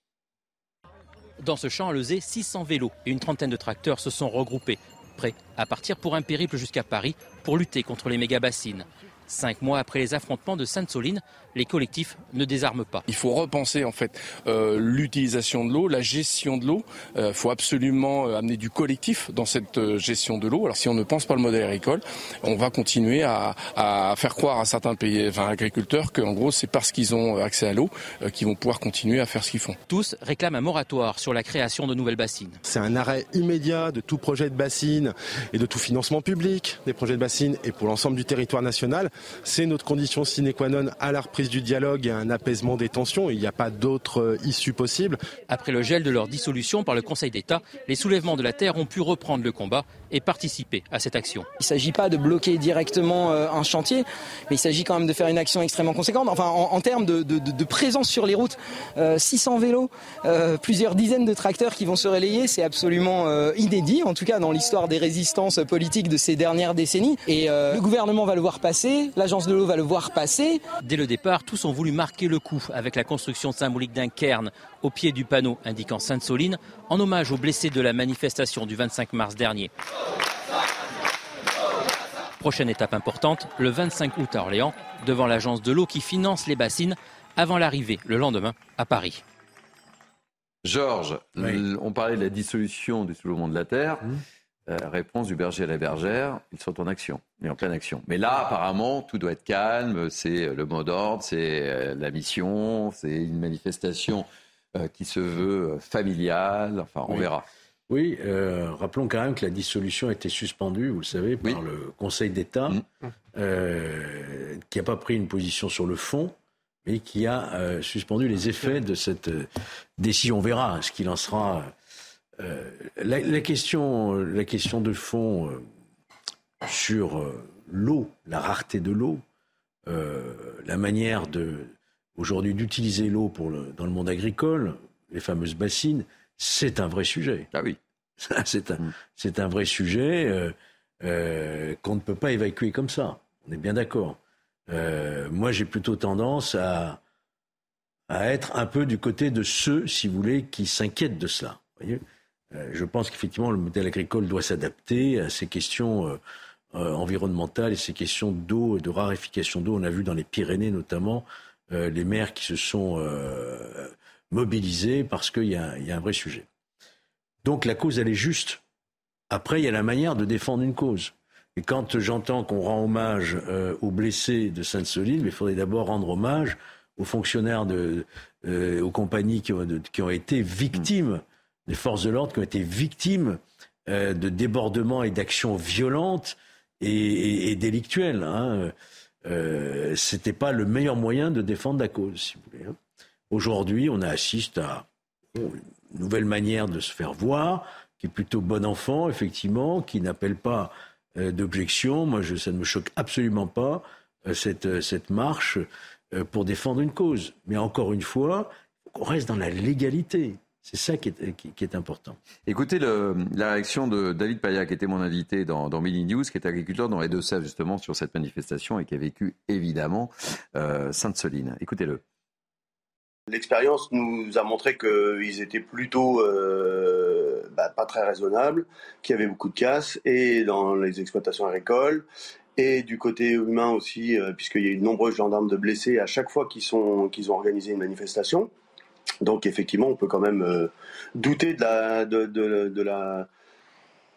Dans ce champ à Lezé, 600 vélos et une trentaine de tracteurs se sont regroupés, prêts à partir pour un périple jusqu'à Paris pour lutter contre les méga-bassines. Cinq mois après les affrontements de Sainte-Soline, les collectifs ne désarment pas. Il faut repenser en fait euh, l'utilisation de l'eau, la gestion de l'eau. Il euh, faut absolument euh, amener du collectif dans cette euh, gestion de l'eau. Alors si on ne pense pas le modèle agricole, on va continuer à, à faire croire à certains pays, enfin, agriculteurs qu'en gros c'est parce qu'ils ont accès à l'eau euh, qu'ils vont pouvoir continuer à faire ce qu'ils font. Tous réclament un moratoire sur la création de nouvelles bassines. C'est un arrêt immédiat de tout projet de bassine et de tout financement public des projets de bassine et pour l'ensemble du territoire national. C'est notre condition sine qua non à la reprise du dialogue et à un apaisement des tensions. Il n'y a pas d'autre euh, issue possible. Après le gel de leur dissolution par le Conseil d'État, les soulèvements de la terre ont pu reprendre le combat et participer à cette action. Il ne s'agit pas de bloquer directement euh, un chantier, mais il s'agit quand même de faire une action extrêmement conséquente. Enfin, en, en termes de, de, de, présence sur les routes, euh, 600 vélos, euh, plusieurs dizaines de tracteurs qui vont se relayer, c'est absolument euh, inédit, en tout cas dans l'histoire des résistances politiques de ces dernières décennies. Et le gouvernement va le voir passer, l'agence de l'eau va le voir passer. Dès le départ, tous ont voulu marquer le coup avec la construction symbolique d'un cairn au pied du panneau indiquant Sainte-Soline, en hommage aux blessés de la manifestation du 25 mars dernier. Prochaine étape importante, le 25 août à Orléans, devant l'agence de l'eau qui finance les bassines, avant l'arrivée le lendemain à Paris. Georges, oui. on parlait de la dissolution du soulèvement de la Terre. Mmh. Euh, réponse du berger à la bergère, ils sont en action, et en pleine action. Mais là, apparemment, tout doit être calme, c'est le mot d'ordre, c'est euh, la mission, c'est une manifestation euh, qui se veut familiale, enfin, on oui. verra. Oui, euh, rappelons quand même que la dissolution a été suspendue, vous le savez, par oui. le Conseil d'État, mmh. euh, qui n'a pas pris une position sur le fond, mais qui a euh, suspendu les effets de cette décision. On verra ce qu'il en sera. La, la, question, la question de fond sur l'eau, la rareté de l'eau, la manière de aujourd'hui d'utiliser l'eau pour le, dans le monde agricole, les fameuses bassines, c'est un vrai sujet. Ah oui. c'est un, c'est un vrai sujet euh, euh, qu'on ne peut pas évacuer comme ça. On est bien d'accord. Euh, moi, j'ai plutôt tendance à, à être un peu du côté de ceux, si vous voulez, qui s'inquiètent de cela. Voyez? Je pense qu'effectivement, le modèle agricole doit s'adapter à ces questions environnementales et ces questions d'eau et de raréfication d'eau. On a vu dans les Pyrénées, notamment, les maires qui se sont mobilisés parce qu'il y, y, a un vrai sujet. Donc la cause, elle est juste. Après, il y a la manière de défendre une cause. Et quand j'entends qu'on rend hommage euh, aux blessés de Sainte-Soline, il faudrait d'abord rendre hommage aux fonctionnaires, de, euh, aux compagnies qui ont, de, qui ont, été victimes, des forces de l'ordre qui ont été victimes euh, de débordements et d'actions violentes et, et, et délictuelles. Hein. Euh, C'était pas le meilleur moyen de défendre la cause, si vous voulez. Hein. Aujourd'hui, on assiste à une nouvelle manière de se faire voir, qui est plutôt bon enfant, effectivement, qui n'appelle pas euh, d'objection. Moi, ça ne me choque absolument pas, euh, cette, cette marche euh, pour défendre une cause. Mais encore une fois, on reste dans la légalité. C'est ça qui est, important. Écoutez la réaction de David Paya, qui était mon invité dans, dans News, qui est agriculteur dans les Deux-Sèvres, justement, sur cette manifestation et qui a vécu, évidemment, euh, Sainte-Soline. Écoutez-le. L'expérience nous a montré qu'ils étaient plutôt euh, bah, pas très raisonnables, qu'il y avait beaucoup de casse, et dans les exploitations agricoles, et du côté humain aussi, euh, puisqu'il y a eu de nombreux gendarmes de blessés à chaque fois qu'ils ont organisé une manifestation. Donc effectivement, on peut quand même euh, douter de la de la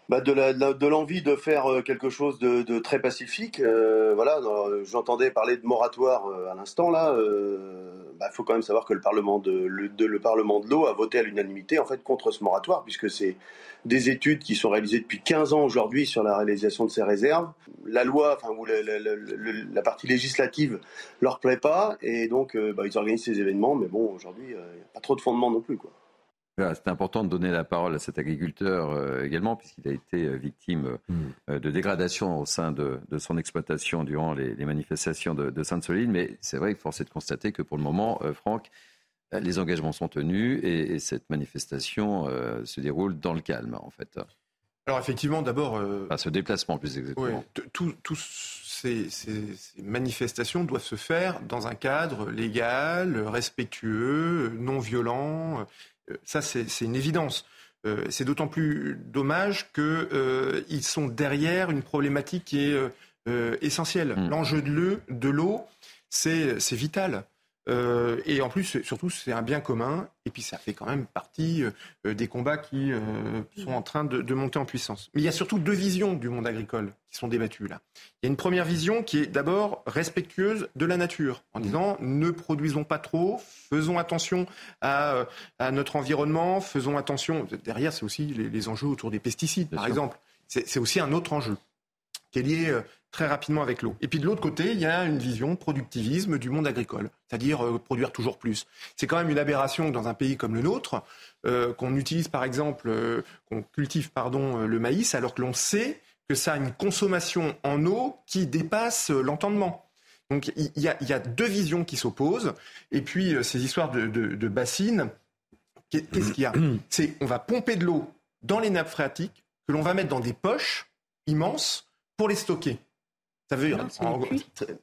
bah de, la, de l'envie de faire quelque chose de, très pacifique. Euh, voilà, j'entendais parler de moratoire à l'instant là. Il euh, bah, faut quand même savoir que le Parlement de, le, Parlement de l'eau a voté à l'unanimité en fait contre ce moratoire puisque c'est des études qui sont réalisées depuis 15 ans aujourd'hui sur la réalisation de ces réserves. La loi, enfin ou la, la, partie législative leur plaît pas et donc euh, bah, ils organisent ces événements. Mais bon, aujourd'hui, il n'y a pas trop de fondement non plus quoi. C'est important de donner la parole à cet agriculteur euh, également, puisqu'il a été victime euh, de dégradation au sein de, de son exploitation durant les, les manifestations de, de Sainte-Soline. Mais c'est vrai qu'il force est de constater que pour le moment, euh, Franck, les engagements sont tenus et, et cette manifestation euh, se déroule dans le calme, en fait. Alors effectivement, d'abord... Enfin, ce déplacement, plus exactement. Ouais, Tous ces, ces, ces, manifestations doivent se faire dans un cadre légal, respectueux, non violent ça, c'est une évidence. Euh, c'est d'autant plus dommage qu'ils euh, sont derrière une problématique qui est essentiel. L'enjeu de l'eau, c'est vital. Euh, et en plus, surtout, c'est un bien commun. Et puis, ça fait quand même partie euh, des combats qui euh, sont en train de, monter en puissance. Mais il y a surtout deux visions du monde agricole qui sont débattues là. Il y a une première vision qui est d'abord respectueuse de la nature, en disant ne produisons pas trop, faisons attention à, notre environnement, faisons attention. Derrière, c'est aussi les, enjeux autour des pesticides, par exemple. C'est aussi un autre enjeu qui est lié très rapidement avec l'eau. Et puis de l'autre côté, il y a une vision productivisme du monde agricole, c'est-à-dire euh, produire toujours plus. C'est quand même une aberration dans un pays comme le nôtre euh, qu'on utilise par exemple, euh, qu'on cultive pardon le maïs alors que l'on sait que ça a une consommation en eau qui dépasse l'entendement. Donc il y, a, deux visions qui s'opposent. Et puis ces histoires de, de bassines, qu'est-ce qu'il y a C'est on va pomper de l'eau dans les nappes phréatiques que l'on va mettre dans des poches immenses pour les stocker. Ça veut dire.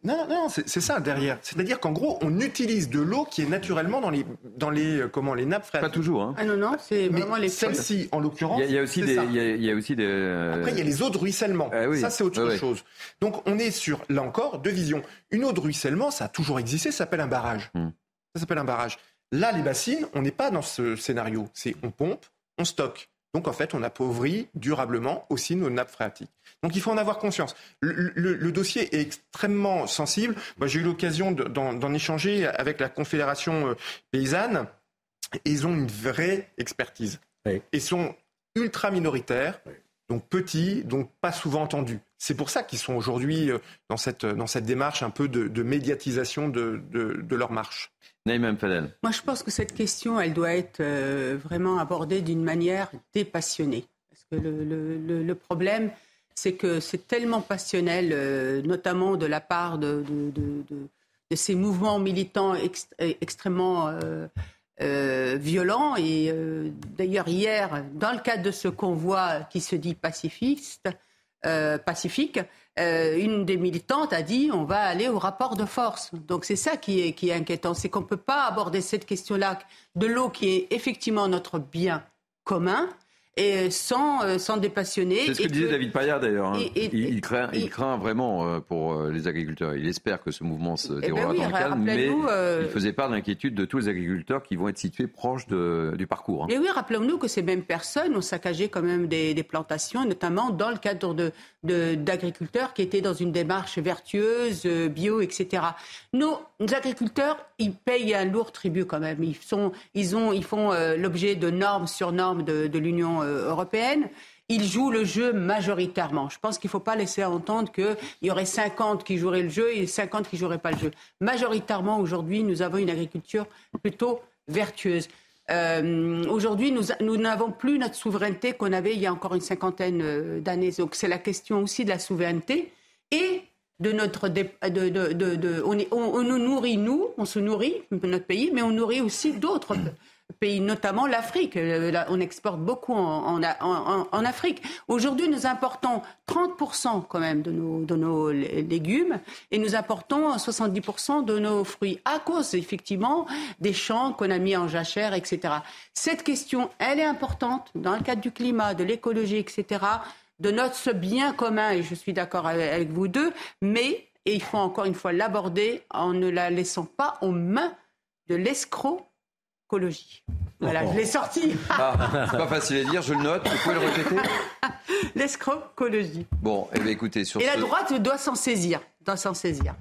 Non, non, c'est ça derrière. C'est-à-dire qu'en gros, on utilise de l'eau qui est naturellement dans les, dans les, euh, comment, les nappes phréatiques. Pas toujours. Hein. Ah non, non, c'est vraiment les Celle-ci, en l'occurrence. Il y, a aussi des. Il y, a aussi des. Euh, Après, il y a les eaux de ruissellement. Ah ça, c'est autre chose. Donc, on est sur, là encore, deux visions. Une eau de ruissellement, ça a toujours existé, ça s'appelle un barrage. Hmm. Ça s'appelle un barrage. Là, les bassines, on n'est pas dans ce scénario. C'est on pompe, on stocke. Donc en fait, on appauvrit durablement aussi nos nappes phréatiques. Donc il faut en avoir conscience. Le, dossier est extrêmement sensible. Moi, j'ai eu l'occasion d'en échanger avec la Confédération euh, paysanne. Et ils ont une vraie expertise. Et sont ultra minoritaires, donc petits, donc pas souvent entendus. C'est pour ça qu'ils sont aujourd'hui euh, dans cette, dans cette démarche un peu de, médiatisation de, de leur marche. Moi, je pense que cette question, elle doit être euh, vraiment abordée d'une manière dépassionnée. Parce que le, problème, c'est que c'est tellement passionnel, euh, notamment de la part de, ces mouvements militants extrêmement euh, violents. Et d'ailleurs, hier, dans le cadre de ce convoi qui se dit pacifiste, pacifique, euh, une des militantes a dit on va aller au rapport de force. Donc c'est ça qui est, qui est inquiétant, c'est qu'on ne peut pas aborder cette question-là de l'eau qui est effectivement notre bien commun et sans, euh, sans dépassionner. C'est ce que disait David Payard d'ailleurs. Hein. Il, craint, il craint vraiment euh, pour euh, les agriculteurs. Il espère que ce mouvement se eh ben déroulera dans le calme, mais il faisait part de l'inquiétude de tous les agriculteurs qui vont être situés proches de, du parcours. Hein. Et oui, rappelons-nous que ces mêmes personnes ont saccagé quand même des, des plantations, notamment dans le cadre de, d'agriculteurs qui étaient dans une démarche vertueuse, bio, etc. Nos, agriculteurs, ils payent un lourd tribut quand même. Ils, sont, ils, ont, ils font l'objet de normes sur normes de, de l'Union euh, européenne, ils jouent le jeu majoritairement. Je pense qu'il ne faut pas laisser entendre qu'il y aurait 50 qui joueraient le jeu et 50 qui ne joueraient pas le jeu. Majoritairement, aujourd'hui, nous avons une agriculture plutôt vertueuse. Euh, aujourd'hui, nous n'avons plus notre souveraineté qu'on avait il y a encore une cinquantaine euh, d'années. Donc, c'est la question aussi de la souveraineté et de notre. De, de, on, on, nous nourrit, nous, on se nourrit, notre pays, mais on nourrit aussi d'autres pays, notamment l'Afrique. Euh, on exporte beaucoup en, Afrique. Aujourd'hui, nous importons 30% quand même de nos, de nos légumes et nous importons 70% de nos fruits à cause effectivement des champs qu'on a mis en jachère, etc. Cette question, elle est importante dans le cadre du climat, de l'écologie, etc., de notre bien commun, et je suis d'accord avec vous deux, mais et il faut encore une fois l'aborder en ne la laissant pas aux mains de l'escroc voilà, je l'ai sorti. Ah, c'est pas facile à dire, je le note. Vous pouvez le répéter L'escrocologie. Bon, eh bien, écoutez, sur Et la droite doit s'en saisir. Doit s'en saisir.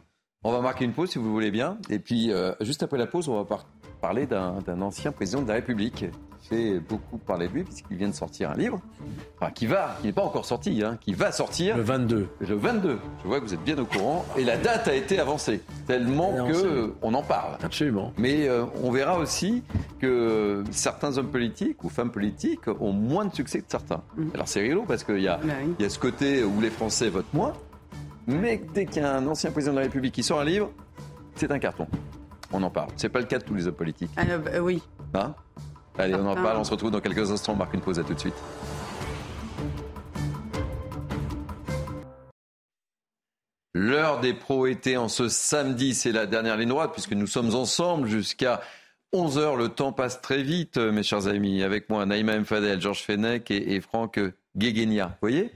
On va marquer une pause si vous voulez bien. Et puis, euh, juste après la pause, on va parler d'un ancien président de la République fait beaucoup parler de lui puisqu'il vient de sortir un livre, enfin qui va, qui n'est pas encore sorti, hein, qui va sortir. Le 22. Le 22. Je vois que vous êtes bien au courant. Et la date a été avancée tellement que on en parle. Absolument. Mais euh, on verra aussi que certains hommes politiques ou femmes politiques ont moins de succès que certains. Mm. Alors c'est rigolo parce qu'il y, a, y a ce côté où les Français votent moins, mais dès qu'il y a un ancien président de la République qui sort un livre, c'est un carton. On en parle. C'est pas le cas de tous les hommes politiques. Ah, bah, oui. Hein? Allez, on en parle, on se retrouve dans quelques instants, on marque une pause, à tout de suite. L'heure des pros été en ce samedi, c'est la dernière ligne droite puisque nous sommes ensemble jusqu'à 11h. Le temps passe très vite, mes chers amis. Avec moi, Naïma Mfadel, Georges Fenech et, Franck Guéguenia. Vous voyez?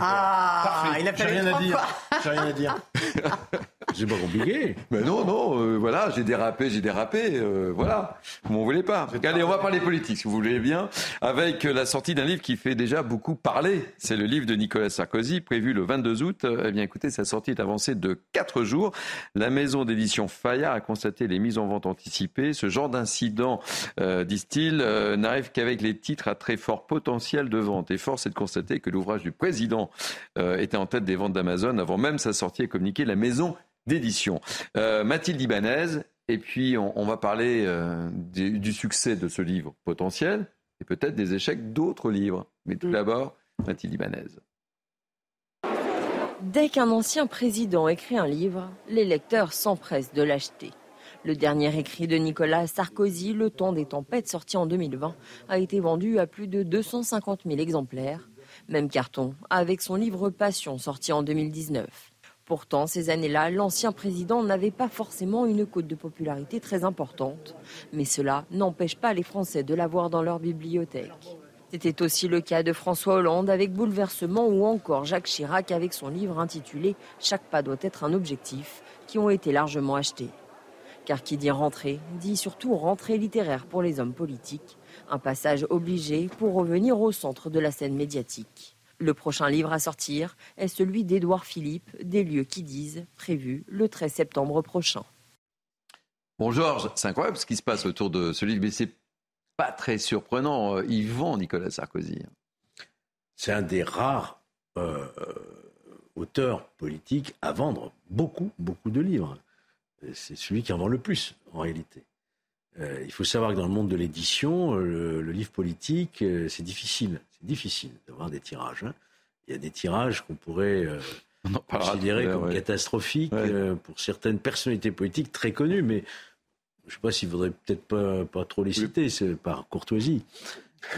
Ah, il a J'ai fallu rien à dire. J'ai rien à dire. C'est pas compliqué. Mais non, non, euh, voilà, j'ai dérapé, j'ai dérapé, euh, voilà. Vous m'en voulez pas. Allez, on va parler politique, si vous voulez bien, avec euh, la sortie d'un livre qui fait déjà beaucoup parler. C'est le livre de Nicolas Sarkozy, prévu le 22 août. Eh bien, écoutez, sa sortie est avancée de 4 jours. La maison d'édition Fayard a constaté les mises en vente anticipées. Ce genre d'incident, euh, disent-ils, n'arrive qu'avec les titres à très fort potentiel de vente. Et force est de constater que l'ouvrage du président était en tête des ventes d'Amazon avant même sa sortie et communiqué la maison d'édition. Euh, Mathilde Ibanez, et puis on, on va parler euh, du, du succès de ce livre potentiel et peut-être des échecs d'autres livres. Mais tout d'abord, Mathilde Ibanez. Dès qu'un ancien président écrit un livre, les lecteurs s'empressent de l'acheter. Le dernier écrit de Nicolas Sarkozy, Le temps des tempêtes, sorti en 2020, a été vendu à plus de 250 000 exemplaires. Même carton avec son livre Passion, sorti en 2019. Pourtant, ces années-là, l'ancien président n'avait pas forcément une cote de popularité très importante. Mais cela n'empêche pas les Français de l'avoir dans leur bibliothèque. C'était aussi le cas de François Hollande avec Bouleversement ou encore Jacques Chirac avec son livre intitulé Chaque pas doit être un objectif, qui ont été largement achetés. Car qui dit rentrée, dit surtout rentrée littéraire pour les hommes politiques, un passage obligé pour revenir au centre de la scène médiatique. Le prochain livre à sortir est celui d'Édouard Philippe, Des lieux qui disent, prévu le 13 septembre prochain. Bon, Georges, c'est incroyable ce qui se passe autour de ce livre, mais c'est pas très surprenant. Euh, Il vend Nicolas Sarkozy. C'est un des rares euh, euh, auteurs politiques à vendre beaucoup, beaucoup de livres. C'est celui qui en vend le plus, en réalité. Euh, il faut savoir que dans le monde de l'édition, euh, le, le livre politique, euh, c'est difficile. C'est difficile d'avoir des tirages. hein. Il y a des tirages qu'on pourrait euh, considérer comme ouais. catastrophiques Ouais. euh, pour certaines personnalités politiques très connues, mais je ne sais pas s'il faudrait peut-être pas, pas trop les citer, c'est par courtoisie.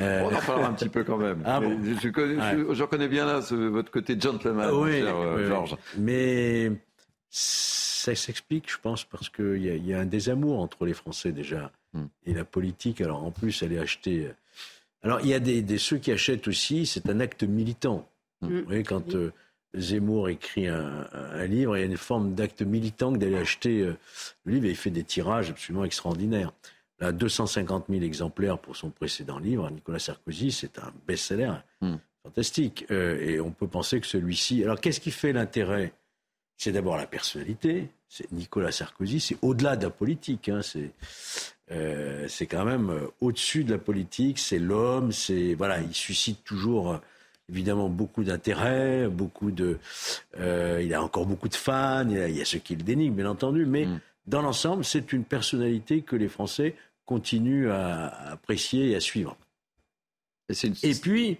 Euh, On en parlera un petit peu quand même. Ah bon? je, connais, je- je reconnais bien là ce- votre côté gentleman, oui, cher euh. Georges. Mais ça s'explique, je pense, parce qu'il y, a- il y a un désamour entre les Français déjà Hmm. et la politique. Alors en plus, elle est achetée. Alors il y a des, des- ceux qui achètent aussi, c'est un acte militant. Hmm. Vous voyez, quand euh, Zemmour écrit un, un livre, il y a une forme d'acte militant que d'aller acheter euh, le livre et il fait des tirages absolument extraordinaires. Là, 250 000 exemplaires pour son précédent livre, Nicolas Sarkozy, c'est un best-seller Hmm. fantastique. Euh, et on peut penser que celui-ci. Alors, qu'est-ce qui fait l'intérêt C'est d'abord la personnalité. C'est Nicolas Sarkozy, c'est au-delà de la politique. hein, c'est euh, quand même euh, au-dessus de la politique. C'est l'homme. C'est voilà, il suscite toujours euh, évidemment beaucoup d'intérêt, beaucoup de. euh, il a encore beaucoup de fans. Il y a, il y a ceux qui le dénigrent, bien entendu, mais dans l'ensemble, c'est une personnalité que les Français continuent à, à apprécier et à suivre. Et, puis,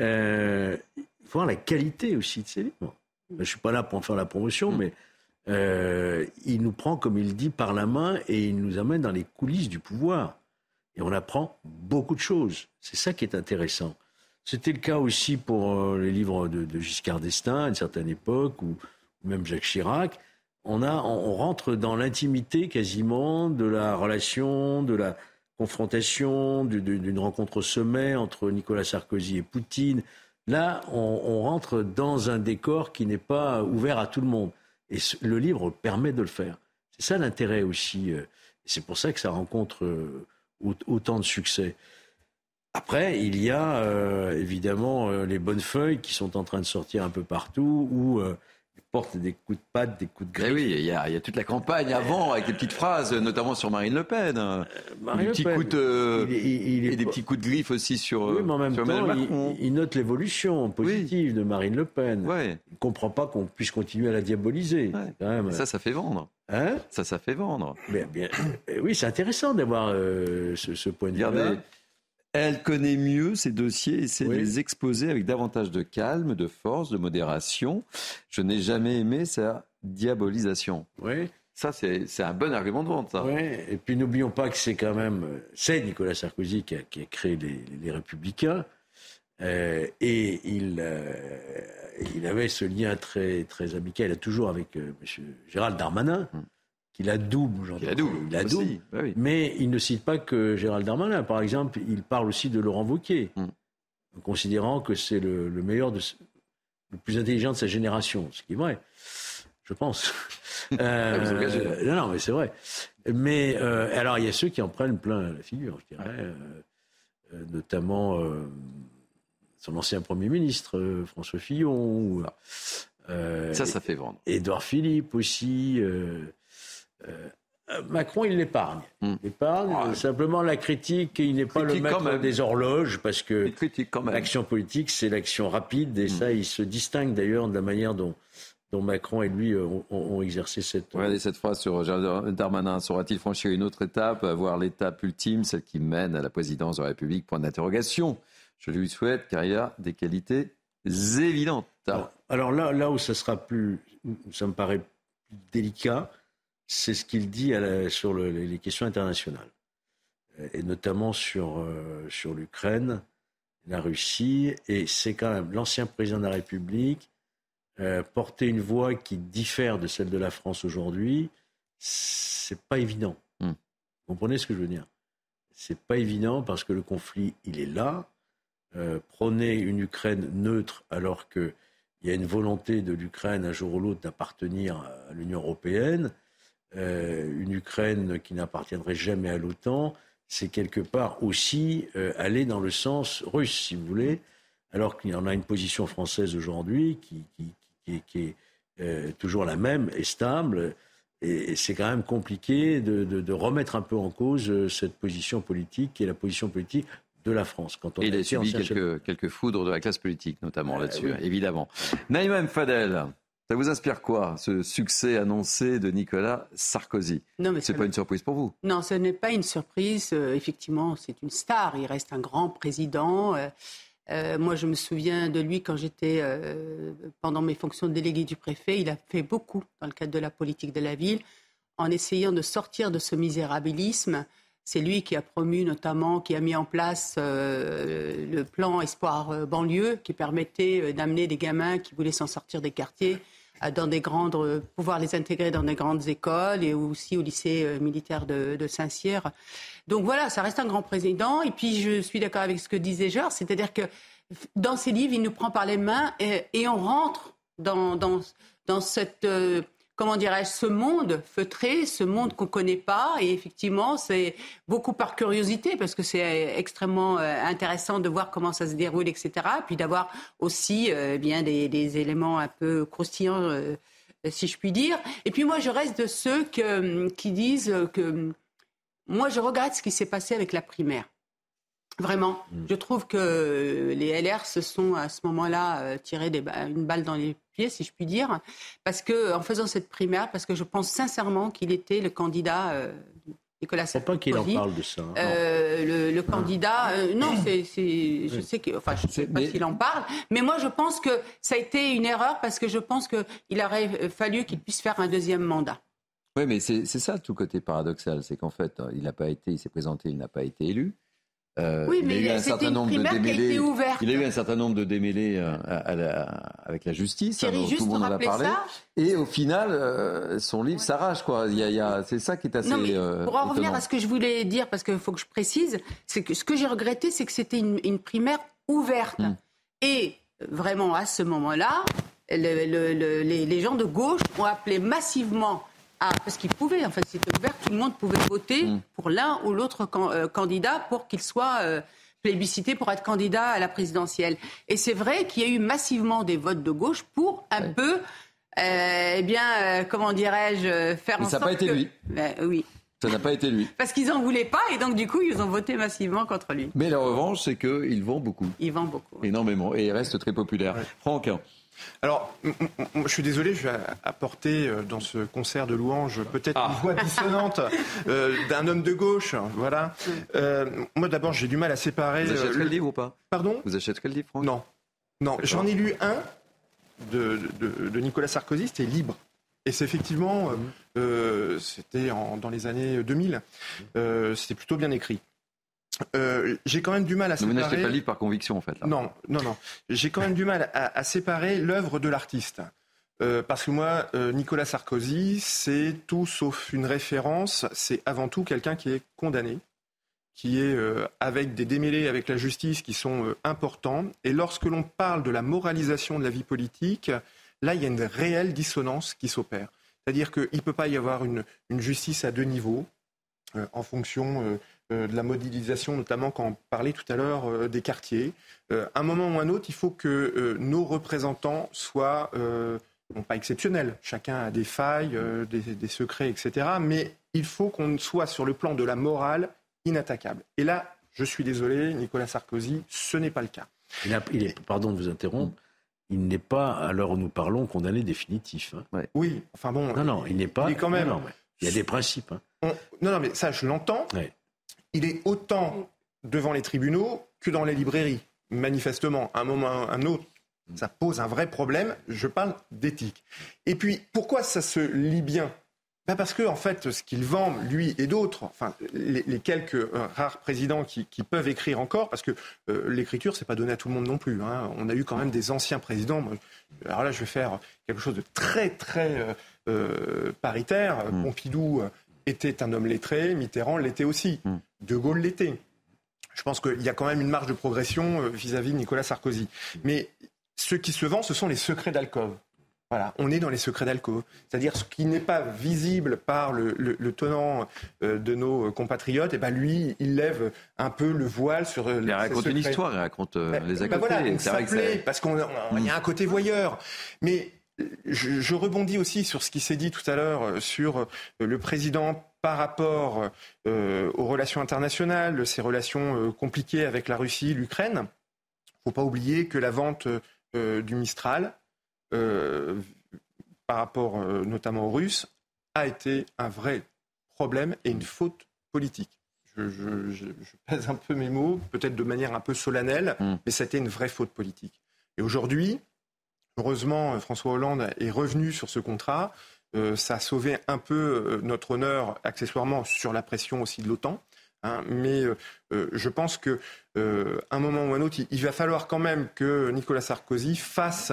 euh, il faut voir la qualité aussi de ces livres. Je ne suis pas là pour en faire la promotion, mais euh, il nous prend, comme il dit, par la main et il nous amène dans les coulisses du pouvoir. Et on apprend beaucoup de choses. C'est ça qui est intéressant. C'était le cas aussi pour euh, les livres de, de Giscard d'Estaing à une certaine époque, ou même Jacques Chirac. On, a, on, on rentre dans l'intimité quasiment de la relation, de la confrontation, du- du- d'une rencontre au sommet entre Nicolas Sarkozy et Poutine. Là, on, rentre dans un décor qui n'est pas ouvert à tout le monde. Et le livre permet de le faire. C'est ça l'intérêt aussi. euh, C'est pour ça que ça rencontre euh, au- autant de succès. Après, il y a euh, évidemment les bonnes feuilles qui sont en train de sortir un peu partout, où ils portent des coups de patte, des coups de Eh griffe. oui, il y, a, il y a toute la campagne avant avec des petites phrases, notamment sur Marine Le Pen. Marine des Le petits Pen, coups de, il il et des petits coups de griffe aussi sur, Oui, mais en même sur Emmanuel temps, il, note l'évolution positive de Marine Le Pen. Il ne comprend pas qu'on puisse continuer à la diaboliser. Quand même. Ça, ça fait vendre. Hein? Ça, ça fait vendre. Mais bien, euh, oui, c'est intéressant d'avoir euh, ce, ce point de vue. Regardez, elle connaît mieux ses dossiers et sait les exposer avec davantage de calme, de force, de modération. Je n'ai jamais aimé sa diabolisation. Oui. Ça, c'est un bon argument de vente, ça. Ouais, et puis n'oublions pas que c'est quand même, c'est Nicolas Sarkozy qui a, qui a créé les, les Républicains, euh, et il, euh, il avait ce lien très, très amical, toujours avec euh, M. Gérald Darmanin, qu'il adoube, j'entends. Qu'il adoube, Il adoube. aussi, bah oui. mais il ne cite pas que Gérald Darmanin. Par exemple, il parle aussi de Laurent Wauquiez, en considérant que c'est le, le meilleur de, le plus intelligent de sa génération, ce qui est vrai, je pense. Ah. Euh, non, non, mais c'est vrai. Mais euh, alors, il y a ceux qui en prennent plein la figure, je dirais, euh, notamment son ancien Premier ministre, François Fillon. ou, Ça, ça fait vendre. Édouard Philippe aussi. Euh, euh, euh, Macron, il l'épargne. Il l'épargne. Simplement, la critique, il n'est pas le maître des horloges parce que l'action politique, c'est l'action rapide et ça, il se distingue d'ailleurs de la manière dont, dont Macron et lui euh, ont, exercé cette. Regardez cette phrase sur Darmanin. Saura-t-il franchir une autre étape, avoir l'étape ultime, celle qui mène à la présidence de la République? Point d'interrogation. Je lui souhaite car il a des qualités évidentes. Alors là, là où ça sera plus, ça me paraît plus délicat, c'est ce qu'il dit à la- sur le- les, questions internationales, et notamment sur, euh, sur l'Ukraine, la Russie, et c'est quand même l'ancien président de la République euh, porter une voix qui diffère de celle de la France aujourd'hui, c'est pas évident. Vous comprenez ce que je veux dire? C'est pas évident parce que le conflit, il est là. Euh, prôner une Ukraine neutre alors qu'il y a une volonté de l'Ukraine un jour ou l'autre d'appartenir à l'Union européenne, une Ukraine qui n'appartiendrait jamais à l'OTAN, c'est quelque part aussi euh, aller dans le sens russe, si vous voulez, alors qu'il y en a une position française aujourd'hui qui, qui- qui- qui est euh, toujours la même et stable. Et, c'est quand même compliqué de, de- de remettre un peu en cause euh, cette position politique qui est la position politique de la France. Quand on Et il a subi quelques, quelques foudres de la classe politique, notamment là-dessus, oui. évidemment. Naïma. Fadel, ça vous inspire quoi, ce succès annoncé de Nicolas Sarkozy? Non, mais C'est pas une surprise pour vous? Non, ce n'est pas une surprise. Euh, effectivement, c'est une star. Il reste un grand président. Euh, euh, moi, je me souviens de lui quand j'étais, pendant mes fonctions de délégué du préfet. Il a fait beaucoup dans le cadre de la politique de la ville, en essayant de sortir de ce misérabilisme. C'est lui qui a promu notamment, qui a mis en place euh, le plan Espoir euh, banlieue, qui permettait euh, d'amener des gamins qui voulaient s'en sortir des quartiers dans des grandes, pouvoir les intégrer dans des grandes écoles et aussi au lycée militaire de, Saint-Cyr. Donc voilà, ça reste un grand président. Et puis je suis d'accord avec ce que disait Georges, c'est-à-dire que dans ses livres, il nous prend par les mains et, on rentre dans, dans, dans cette, comment dirais-je, ce monde feutré, ce monde qu'on ne connaît pas. Et effectivement, c'est beaucoup par curiosité, parce que c'est extrêmement euh, intéressant de voir comment ça se déroule, etc. Puis d'avoir aussi euh, bien des, des éléments un peu croustillants, euh, si je puis dire. Et puis moi, je reste de ceux que- qui disent que moi, je regrette ce qui s'est passé avec la primaire. Vraiment, je trouve que les LR se sont à ce moment-là euh, tiré des ba- une balle dans les si je puis dire, parce que en faisant cette primaire, parce que je pense sincèrement qu'il était le candidat euh, Nicolas Sarkozy. pas qu'il en parle de ça. hein. Euh, le, le candidat, euh, non, c'est, c'est- je sais que, enfin, je sais pas s'il en parle, mais moi je pense que ça a été une erreur parce que je pense qu'il aurait fallu qu'il puisse faire un deuxième mandat. Oui, mais c'est c'est ça tout côté paradoxal, c'est qu'en fait, euh, il n'a pas été, il s'est présenté, il n'a pas été élu. Euh, Oui, il a mais eu un certain une nombre de primaire qui a été démêlés. ouverte. Il a eu un certain nombre de démêlés à- à la- avec la justice. Thierry, hein, dont juste tout le monde en a parlé. ça. Et au final, euh, son livre s'arrache, quoi. Il y a, il y a- c'est ça qui est assez. Non, mais euh, pour en revenir à ce que je voulais dire, parce qu'il faut que je précise, c'est que ce que j'ai regretté, c'est que c'était une, une primaire ouverte. Hmm. Et vraiment, à ce moment-là, le- le- le- les, les gens de gauche ont appelé massivement à. Parce qu'ils pouvaient, en fait, c'était ouvert, tout le monde pouvait voter Hmm. pour l'un ou l'autre can- euh, candidat pour qu'il soit. euh, plébiscité pour être candidat à la présidentielle. Et c'est vrai qu'il y a eu massivement des votes de gauche pour un peu, euh, eh bien, euh, comment dirais-je, faire Mais en ça n'a sorte pas été que- lui. Ben, oui. Ça n'a pas été lui. Parce qu'ils n'en voulaient pas et donc du coup ils ont voté massivement contre lui. Mais la revanche, c'est qu'il vend beaucoup. Il vend beaucoup. Énormément. Et il reste très populaire. Franck, Alors, m- m- m- je suis désolé, je vais apporter euh, dans ce concert de louanges peut-être Ah. une voix dissonante euh, d'un homme de gauche. Voilà. Euh, moi, d'abord, j'ai du mal à séparer. vous euh, achèterez le livre ou pas? Pardon? Vous achèterez le livre, Franck? Non. Non, D'accord. j'en ai lu un de, de- de Nicolas Sarkozy, c'était Libre. Et c'est effectivement, euh, c'était en- dans les années 2000, euh, c'était plutôt bien écrit. Euh, j'ai quand même du mal à Vous séparer. n'achetez pas le livre par conviction, en fait. là. Non, non, non. J'ai quand même du mal à, à séparer l'œuvre de l'artiste. Euh, parce que moi, euh, Nicolas Sarkozy, c'est tout sauf une référence. C'est avant tout quelqu'un qui est condamné, qui est avec des démêlés avec la justice qui sont importants. Et lorsque l'on parle de la moralisation de la vie politique, là, il y a une réelle dissonance qui s'opère. C'est-à-dire qu'il ne peut pas y avoir une, justice à deux niveaux en fonction de la modélisation, notamment quand on parlait tout à l'heure des quartiers. à un moment ou un autre, il faut que nos représentants soient non pas exceptionnels. Chacun a des failles, des, des secrets, etc. Mais il faut qu'on soit sur le plan de la morale inattaquable. Et là, je suis désolé, Nicolas Sarkozy, ce n'est pas le cas. Il, est, pardon de vous interrompre, il n'est pas, à l'heure où nous parlons, condamné définitif. Hein. Oui, enfin bon. Non, non, il n'est pas. Il quand même. il y a des principes. Hein. non, non, mais ça, je l'entends. Il est autant devant les tribunaux que dans les librairies. Manifestement, à un moment ou un autre, ça pose un vrai problème. Je parle d'éthique. Et puis, pourquoi ça se lit bien? Bah, parce que en fait, ce qu'il vend, lui et d'autres, enfin les, quelques euh, rares présidents qui, peuvent écrire encore, parce que euh, l'écriture, c'est pas donné à tout le monde non plus. Hein. On a eu quand même des anciens présidents. Alors là, je vais faire quelque chose de très très euh, paritaire. Mm. Pompidou était un homme lettré, Mitterrand l'était aussi, mm. De Gaulle l'était. Je pense qu'il y a quand même une marge de progression vis-à-vis -vis de Nicolas Sarkozy. Mais ce qui se vend, ce sont les secrets d'alcôve. Voilà, on est dans les secrets d'alcool. C'est-à-dire ce qui n'est pas visible par le, tenant euh, de nos compatriotes, et eh ben lui, il lève un peu le voile sur. Euh, il raconte une histoire, il raconte euh, ben, les à ben Voilà, ça plaît, parce qu'il y a un côté voyeur. Mais je, rebondis aussi sur ce qui s'est dit tout à l'heure sur le président par rapport aux relations internationales, ces relations compliquées avec la Russie, l'Ukraine. Il ne faut pas oublier que la vente du Mistral, euh, par rapport euh, notamment aux Russes, a été un vrai problème et une faute politique. Je, pèse un peu mes mots, peut-être de manière un peu solennelle, mm. mais c'était une vraie faute politique. Et aujourd'hui, heureusement, François Hollande est revenu sur ce contrat. Euh, ça a sauvé un peu notre honneur, accessoirement, sur la pression aussi de l'OTAN. Hein. mais je pense qu'à un moment ou un autre, il, va falloir quand même que Nicolas Sarkozy fasse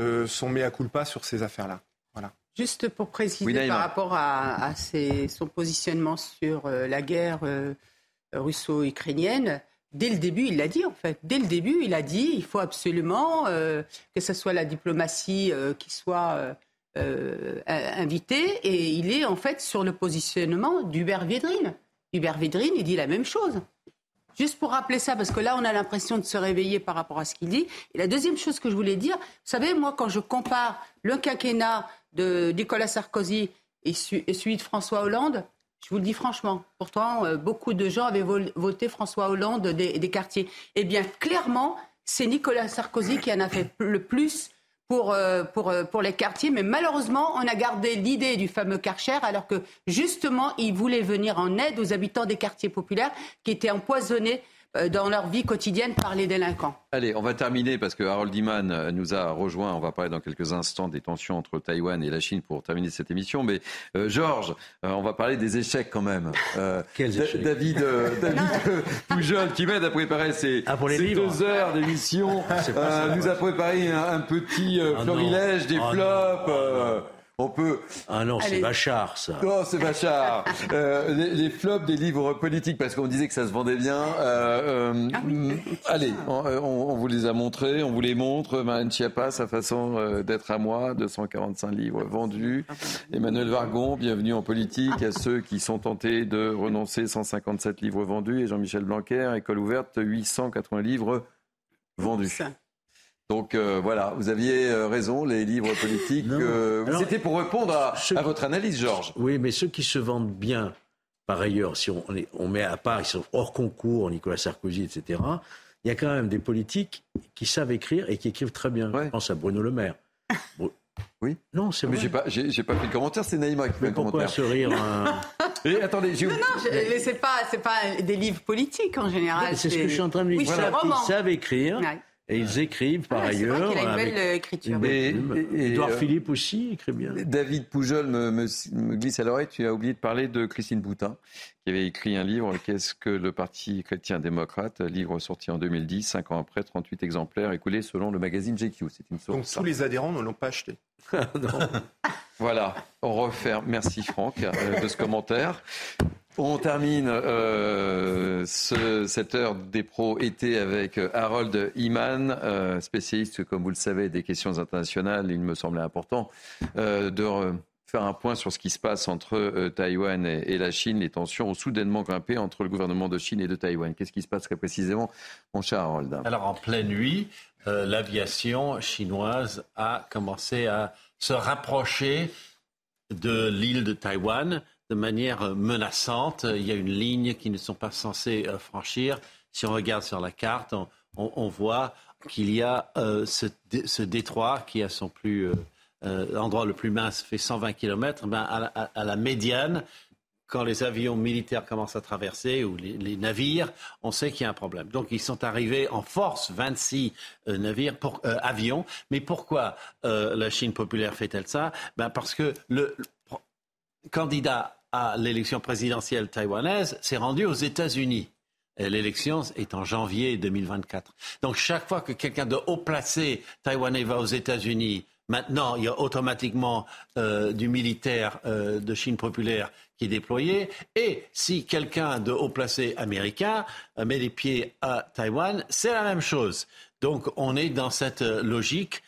euh, son mea culpa sur ces affaires-là. Voilà. Juste pour préciser par rapport à, son positionnement sur euh, la guerre euh, russo-ukrainienne, dès le début, il l'a dit en fait. Dès le début, il a dit il faut absolument que ce soit la diplomatie qui soit invitée. Et il est en fait sur le positionnement d'Hubert Védrine. Hubert Védrine, il dit la même chose. Juste pour rappeler ça, parce que là, on a l'impression de se réveiller par rapport à ce qu'il dit. Et la deuxième chose que je voulais dire, vous savez, moi, quand je compare le quinquennat de Nicolas Sarkozy et, celui de François Hollande, je vous le dis franchement, pourtant, euh, beaucoup de gens avaient voté François Hollande des, quartiers. Eh bien, clairement, c'est Nicolas Sarkozy qui en a fait le plus pour, euh, pour, euh, pour les quartiers. Mais malheureusement, on a gardé l'idée du fameux Karcher, alors que justement, il voulait venir en aide aux habitants des quartiers populaires qui étaient empoisonnés dans leur vie quotidienne par les délinquants. Allez, on va terminer parce que Harold Iman euh, nous a rejoint. On va parler dans quelques instants des tensions entre Taïwan et la Chine pour terminer cette émission. Mais euh, Georges, on va parler des échecs quand même. Quels échecs David, David qui m'aide à préparer ces, ah, deux heures d'émission, nous a préparé un, petit ah florilège des flops on peut. Ah non, c'est Bachar, ça. Non, c'est Bachar. Euh, les, flops des livres politiques, parce qu'on disait que ça se vendait bien. Euh, euh, ah allez, on, vous les a montrés, on vous les montre. Marine Chiappa, sa façon d'être à moi, 245 livres vendus. Emmanuel Vargon, bienvenue en politique. À ceux qui sont tentés de renoncer, 157 livres vendus. Et Jean-Michel Blanquer, école ouverte, 880 livres vendus. Donc euh, voilà, vous aviez euh, raison, les livres politiques. Euh, c'était pour répondre à, votre analyse, Georges. Oui, mais ceux qui se vendent bien, par ailleurs, si on, on met à part, ils sont hors concours, Nicolas Sarkozy, etc., il y a quand même des politiques qui savent écrire et qui écrivent très bien. Je pense à Bruno Le Maire. Oui. Non, c'est Mais j'ai pas, j'ai, pas fait le commentaire, c'est Naïma qui fait le commentaire. Pourquoi se rire Et attendez, j'ai... Non, non, c'est pas, c'est pas des livres politiques en général. c'est, ce que je suis en train de dire. Ils savent écrire. Et ils écrivent par ailleurs. Vrai a une belle euh, écriture. Et, Edouard euh, Philippe aussi écrit bien. David Poujol me, glisse à l'oreille, tu as oublié de parler de Christine Boutin, qui avait écrit un livre, Qu'est-ce que le Parti chrétien-démocrate? Livre sorti en 2010, cinq ans après, 38 exemplaires écoulés selon le magazine GQ. C'est une source. Donc tous les adhérents ne l'ont pas acheté. voilà, on referme. Merci Franck euh, de ce commentaire. On termine euh, cette heure des pros été avec Harold Iman, euh, spécialiste, comme vous le savez, des questions internationales. Il me semblait important euh, de faire un point sur ce qui se passe entre Taïwan et, la Chine. Les tensions ont soudainement grimpé entre le gouvernement de Chine et de Taïwan. Qu'est-ce qui se passe très précisément, mon cher Harold? Alors, en pleine nuit, l'aviation chinoise a commencé à se rapprocher de l'île de Taïwan de manière menaçante. Il y a une ligne qu'ils ne sont pas censés euh, franchir. Si on regarde sur la carte, on, voit qu'il y a euh, ce, détroit qui, à son plus euh, endroit le plus mince, fait 120 km. Ben, à, la, médiane, quand les avions militaires commencent à traverser ou les, navires, on sait qu'il y a un problème. Donc ils sont arrivés en force, 26 navires, pour, avions. Mais pourquoi la Chine populaire fait-elle ça? Ben Parce que le candidat à l'élection présidentielle taïwanaise s'est rendu aux États-Unis. L'élection est en janvier 2024. Donc chaque fois que quelqu'un de haut placé taïwanais va aux États-Unis, maintenant il y a automatiquement euh, du militaire euh, de Chine populaire qui est déployé. Et si quelqu'un de haut placé américain euh, met les pieds à Taïwan, c'est la même chose. Donc on est dans cette logique,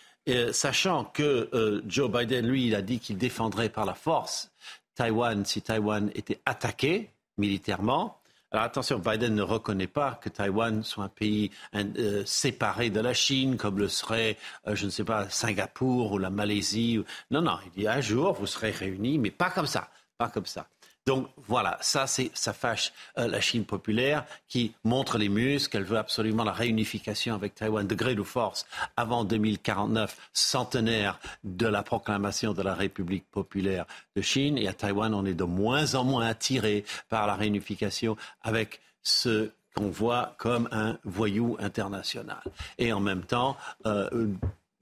sachant que Joe Biden, lui, il a dit qu'il défendrait par la force Taïwan si Taïwan était attaqué militairement. Alors attention, Biden ne reconnaît pas que Taïwan soit un pays euh, séparé de la Chine, comme le serait, euh, je ne sais pas, Singapour ou la Malaisie. Non, non, il dit un jour, vous serez réunis, mais pas comme ça, pas comme ça. Donc voilà, ça, ça fâche euh, la Chine populaire qui montre les muscles, elle veut absolument la réunification avec Taïwan de gré de force avant 2049, centenaire de la proclamation de la République populaire de Chine. Et à Taïwan, on est de moins en moins attiré par la réunification avec ce qu'on voit comme un voyou international. Et en même temps, euh,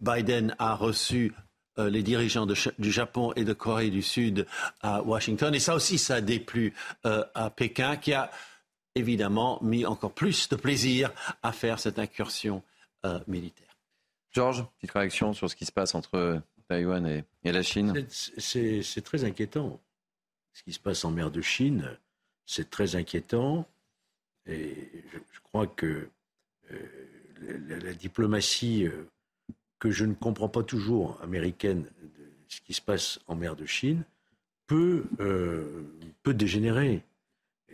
Biden a reçu euh, les dirigeants du Japon et de Corée du Sud à Washington. Et ça aussi, ça a déplu euh, à Pékin, qui a évidemment mis encore plus de plaisir à faire cette incursion euh, militaire. Georges, petite réaction sur ce qui se passe entre Taïwan et, la Chine? C'est très inquiétant. Ce qui se passe en mer de Chine, c'est très inquiétant. Et je, crois que la, diplomatie que je ne comprends pas toujours, américaine, de ce qui se passe en mer de Chine, peut, euh, peut dégénérer.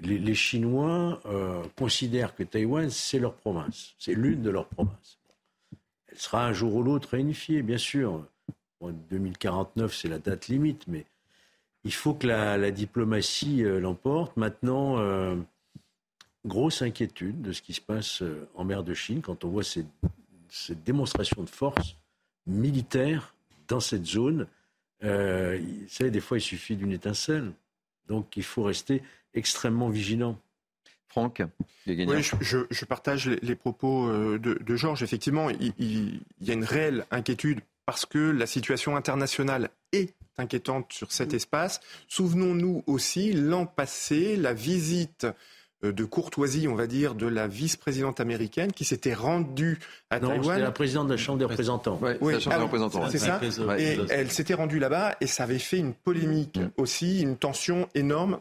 Les, Chinois euh, considèrent que Taïwan, c'est leur province, c'est l'une de leurs provinces. Elle sera un jour ou l'autre réunifiée, bien sûr. 2049, c'est la date limite, mais il faut que la, diplomatie euh, l'emporte. Maintenant, grosse inquiétude de ce qui se passe en mer de Chine quand on voit ces cette démonstration de force militaire dans cette zone. Euh, vous savez, des fois, il suffit d'une étincelle. Donc, il faut rester extrêmement vigilant. Franck oui, je, partage les, propos euh, de, Georges. Effectivement, il, il, y a une réelle inquiétude parce que la situation internationale est inquiétante sur cet espace. Souvenons-nous aussi, l'an passé, la visite euh, de courtoisie, on va dire, de la vice-présidente américaine qui s'était rendue à non, Taïwan. la présidente de la Chambre des représentants. oui, la Chambre des représentants. C'est ça. Et elle s'était rendue là-bas et ça avait fait une polémique mm. aussi, une tension énorme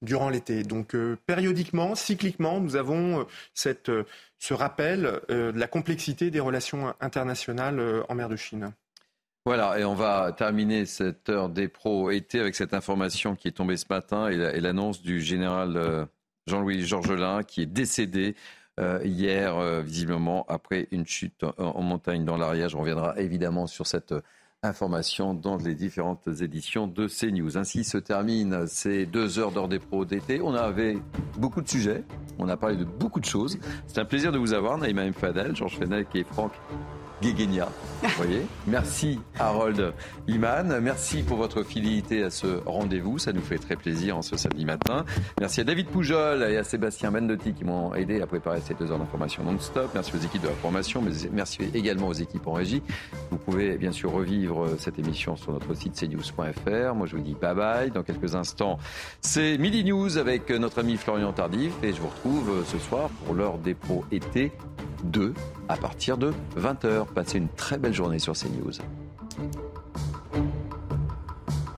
durant l'été. Donc euh, périodiquement, cycliquement, nous avons euh, cette, ce rappel de la complexité des relations internationales en mer de Chine. Voilà, et on va terminer cette heure des pros été avec cette information qui est tombée ce matin et l'annonce du général Jean-Louis Georgelin, qui est décédé euh, hier, euh, visiblement, après une chute en, montagne dans l'Ariège. On reviendra évidemment sur cette euh, information dans les différentes éditions de CNews. Ainsi se terminent ces deux heures d'heure des pros d'été. On avait beaucoup de sujets, on a parlé de beaucoup de choses. C'est un plaisir de vous avoir, Naïma M. Fadel, Georges Fenech et Franck Guéguénia. Voyez Merci Harold Iman. Merci pour votre fidélité à ce rendez-vous. Ça nous fait très plaisir en ce samedi matin. Merci à David Poujol et à Sébastien Mendotti qui m'ont aidé à préparer ces deux heures d'information non-stop. Merci aux équipes de la formation, mais merci également aux équipes en régie. Vous pouvez bien sûr revivre cette émission sur notre site cnews.fr. Moi, je vous dis bye bye. Dans quelques instants, c'est Midi News avec notre ami Florian Tardif et je vous retrouve ce soir pour l'heure des pros été 2 à partir de 20h. Passez une très belle journée sur CNews.